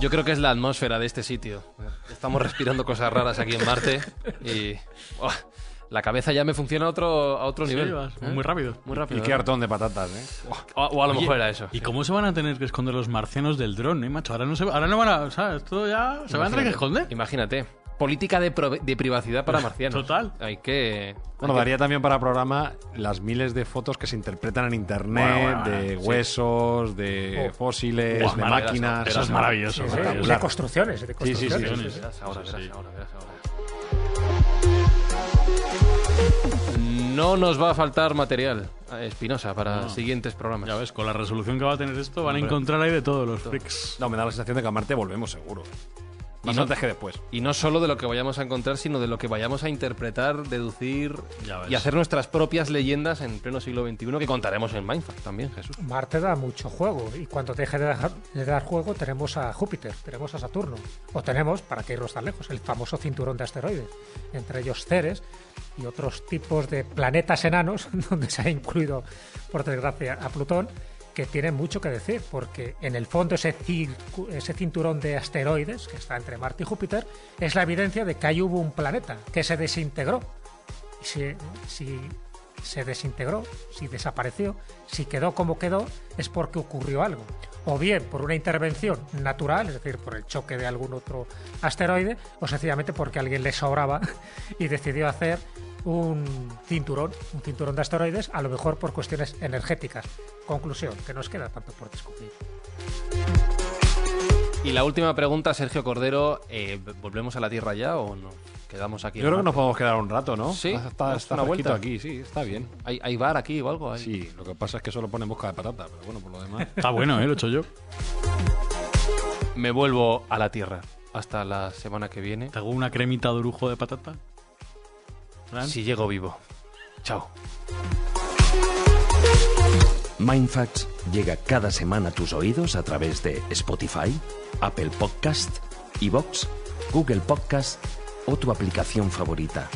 [SPEAKER 6] Yo creo que es la atmósfera de este sitio. Estamos respirando cosas raras aquí en Marte y oh, la cabeza ya me funciona a otro, a otro
[SPEAKER 7] Sí,
[SPEAKER 6] nivel.
[SPEAKER 7] vas
[SPEAKER 6] ¿eh?
[SPEAKER 7] muy rápido.
[SPEAKER 6] Muy rápido.
[SPEAKER 3] Y qué
[SPEAKER 6] ¿eh?
[SPEAKER 3] hartón de patatas, ¿eh?
[SPEAKER 6] O, o a lo
[SPEAKER 7] Oye,
[SPEAKER 6] mejor era eso.
[SPEAKER 7] ¿Y cómo se van a tener que esconder los marcianos del dron, eh, macho? Ahora no, se, ahora no van a... O sea, esto ya... ¿Se van a tener que esconder?
[SPEAKER 6] Imagínate. Política de, privacidad para marcianos.
[SPEAKER 7] Total.
[SPEAKER 6] Hay que.
[SPEAKER 3] Bueno,
[SPEAKER 6] hay que-
[SPEAKER 3] daría también para programa las miles de fotos que se interpretan en internet,
[SPEAKER 7] Bueno, bueno, bueno,
[SPEAKER 3] de
[SPEAKER 7] sí.
[SPEAKER 3] huesos, de
[SPEAKER 4] Oh.
[SPEAKER 3] fósiles,
[SPEAKER 7] Buah,
[SPEAKER 3] de máquinas.
[SPEAKER 7] Eso es maravilloso.
[SPEAKER 4] Sí, sí, de construcciones, de
[SPEAKER 3] sí, sí.
[SPEAKER 4] construcciones.
[SPEAKER 6] Verás ahora, verás
[SPEAKER 7] Sí.
[SPEAKER 6] ahora, verás ahora. No nos va a faltar material, eh, Espinosa, para
[SPEAKER 7] No.
[SPEAKER 6] siguientes programas.
[SPEAKER 7] Ya ves, con la resolución que va a tener esto van a encontrar ahí de todos los freaks.
[SPEAKER 3] No, me da la sensación de que a Marte volvemos seguro. Más
[SPEAKER 6] Y no-
[SPEAKER 3] antes que después.
[SPEAKER 6] Y no solo de lo que vayamos a encontrar, sino de lo que vayamos a interpretar, deducir
[SPEAKER 7] Ya ves.
[SPEAKER 6] y hacer nuestras propias leyendas en pleno siglo XXI que contaremos en Mindfuck también, Jesús.
[SPEAKER 4] Marte da mucho juego y cuando deje de dar, de dar juego tenemos a Júpiter, tenemos a Saturno o tenemos, para que irnos tan lejos, el famoso cinturón de asteroides, entre ellos Ceres y otros tipos de planetas enanos donde se ha incluido, por desgracia, a Plutón que tienen mucho que decir porque en el fondo ese, cinturón de asteroides que está entre Marte y Júpiter es la evidencia de que ahí hubo un planeta que se desintegró si, si se desintegró, si desapareció, si quedó como quedó, es porque ocurrió algo. O bien por una intervención natural, es decir, por el choque de algún otro asteroide, o sencillamente porque alguien le sobraba y decidió hacer un cinturón, un cinturón de asteroides, a lo mejor por cuestiones energéticas. Conclusión, que nos queda tanto por descubrir.
[SPEAKER 6] Y la última pregunta, Sergio Cordero, eh, ¿volvemos a la Tierra ya o no? Quedamos aquí.
[SPEAKER 3] Yo creo que nos podemos quedar un rato, ¿no?
[SPEAKER 6] Sí,
[SPEAKER 3] Está,
[SPEAKER 6] ¿das
[SPEAKER 3] está
[SPEAKER 6] una vuelta?
[SPEAKER 3] aquí, sí, está bien.
[SPEAKER 6] ¿Hay, hay bar aquí o algo? ¿Hay?
[SPEAKER 3] Sí, lo que pasa es que solo pone boca de patata, pero bueno, por lo demás.
[SPEAKER 7] Está bueno, ¿eh? Lo he hecho yo.
[SPEAKER 6] Me vuelvo a la Tierra. Hasta la semana que viene.
[SPEAKER 7] Te hago una cremita de orujo de patata. Fran.
[SPEAKER 6] Si llego vivo. Chao.
[SPEAKER 5] Mindfacts llega cada semana a tus oídos a través de Spotify, Apple Podcast, Evox, Google Podcast o tu aplicación favorita.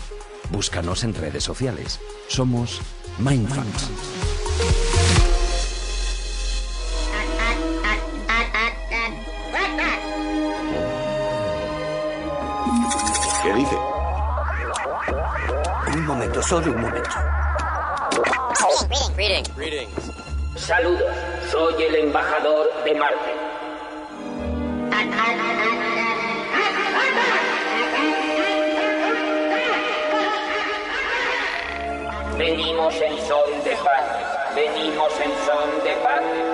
[SPEAKER 5] Búscanos en redes sociales. Somos Mindfacts.
[SPEAKER 9] ¿Qué
[SPEAKER 10] solo un momento.
[SPEAKER 11] Saludos, soy el embajador de Marte. Venimos en son de paz, venimos en son de paz.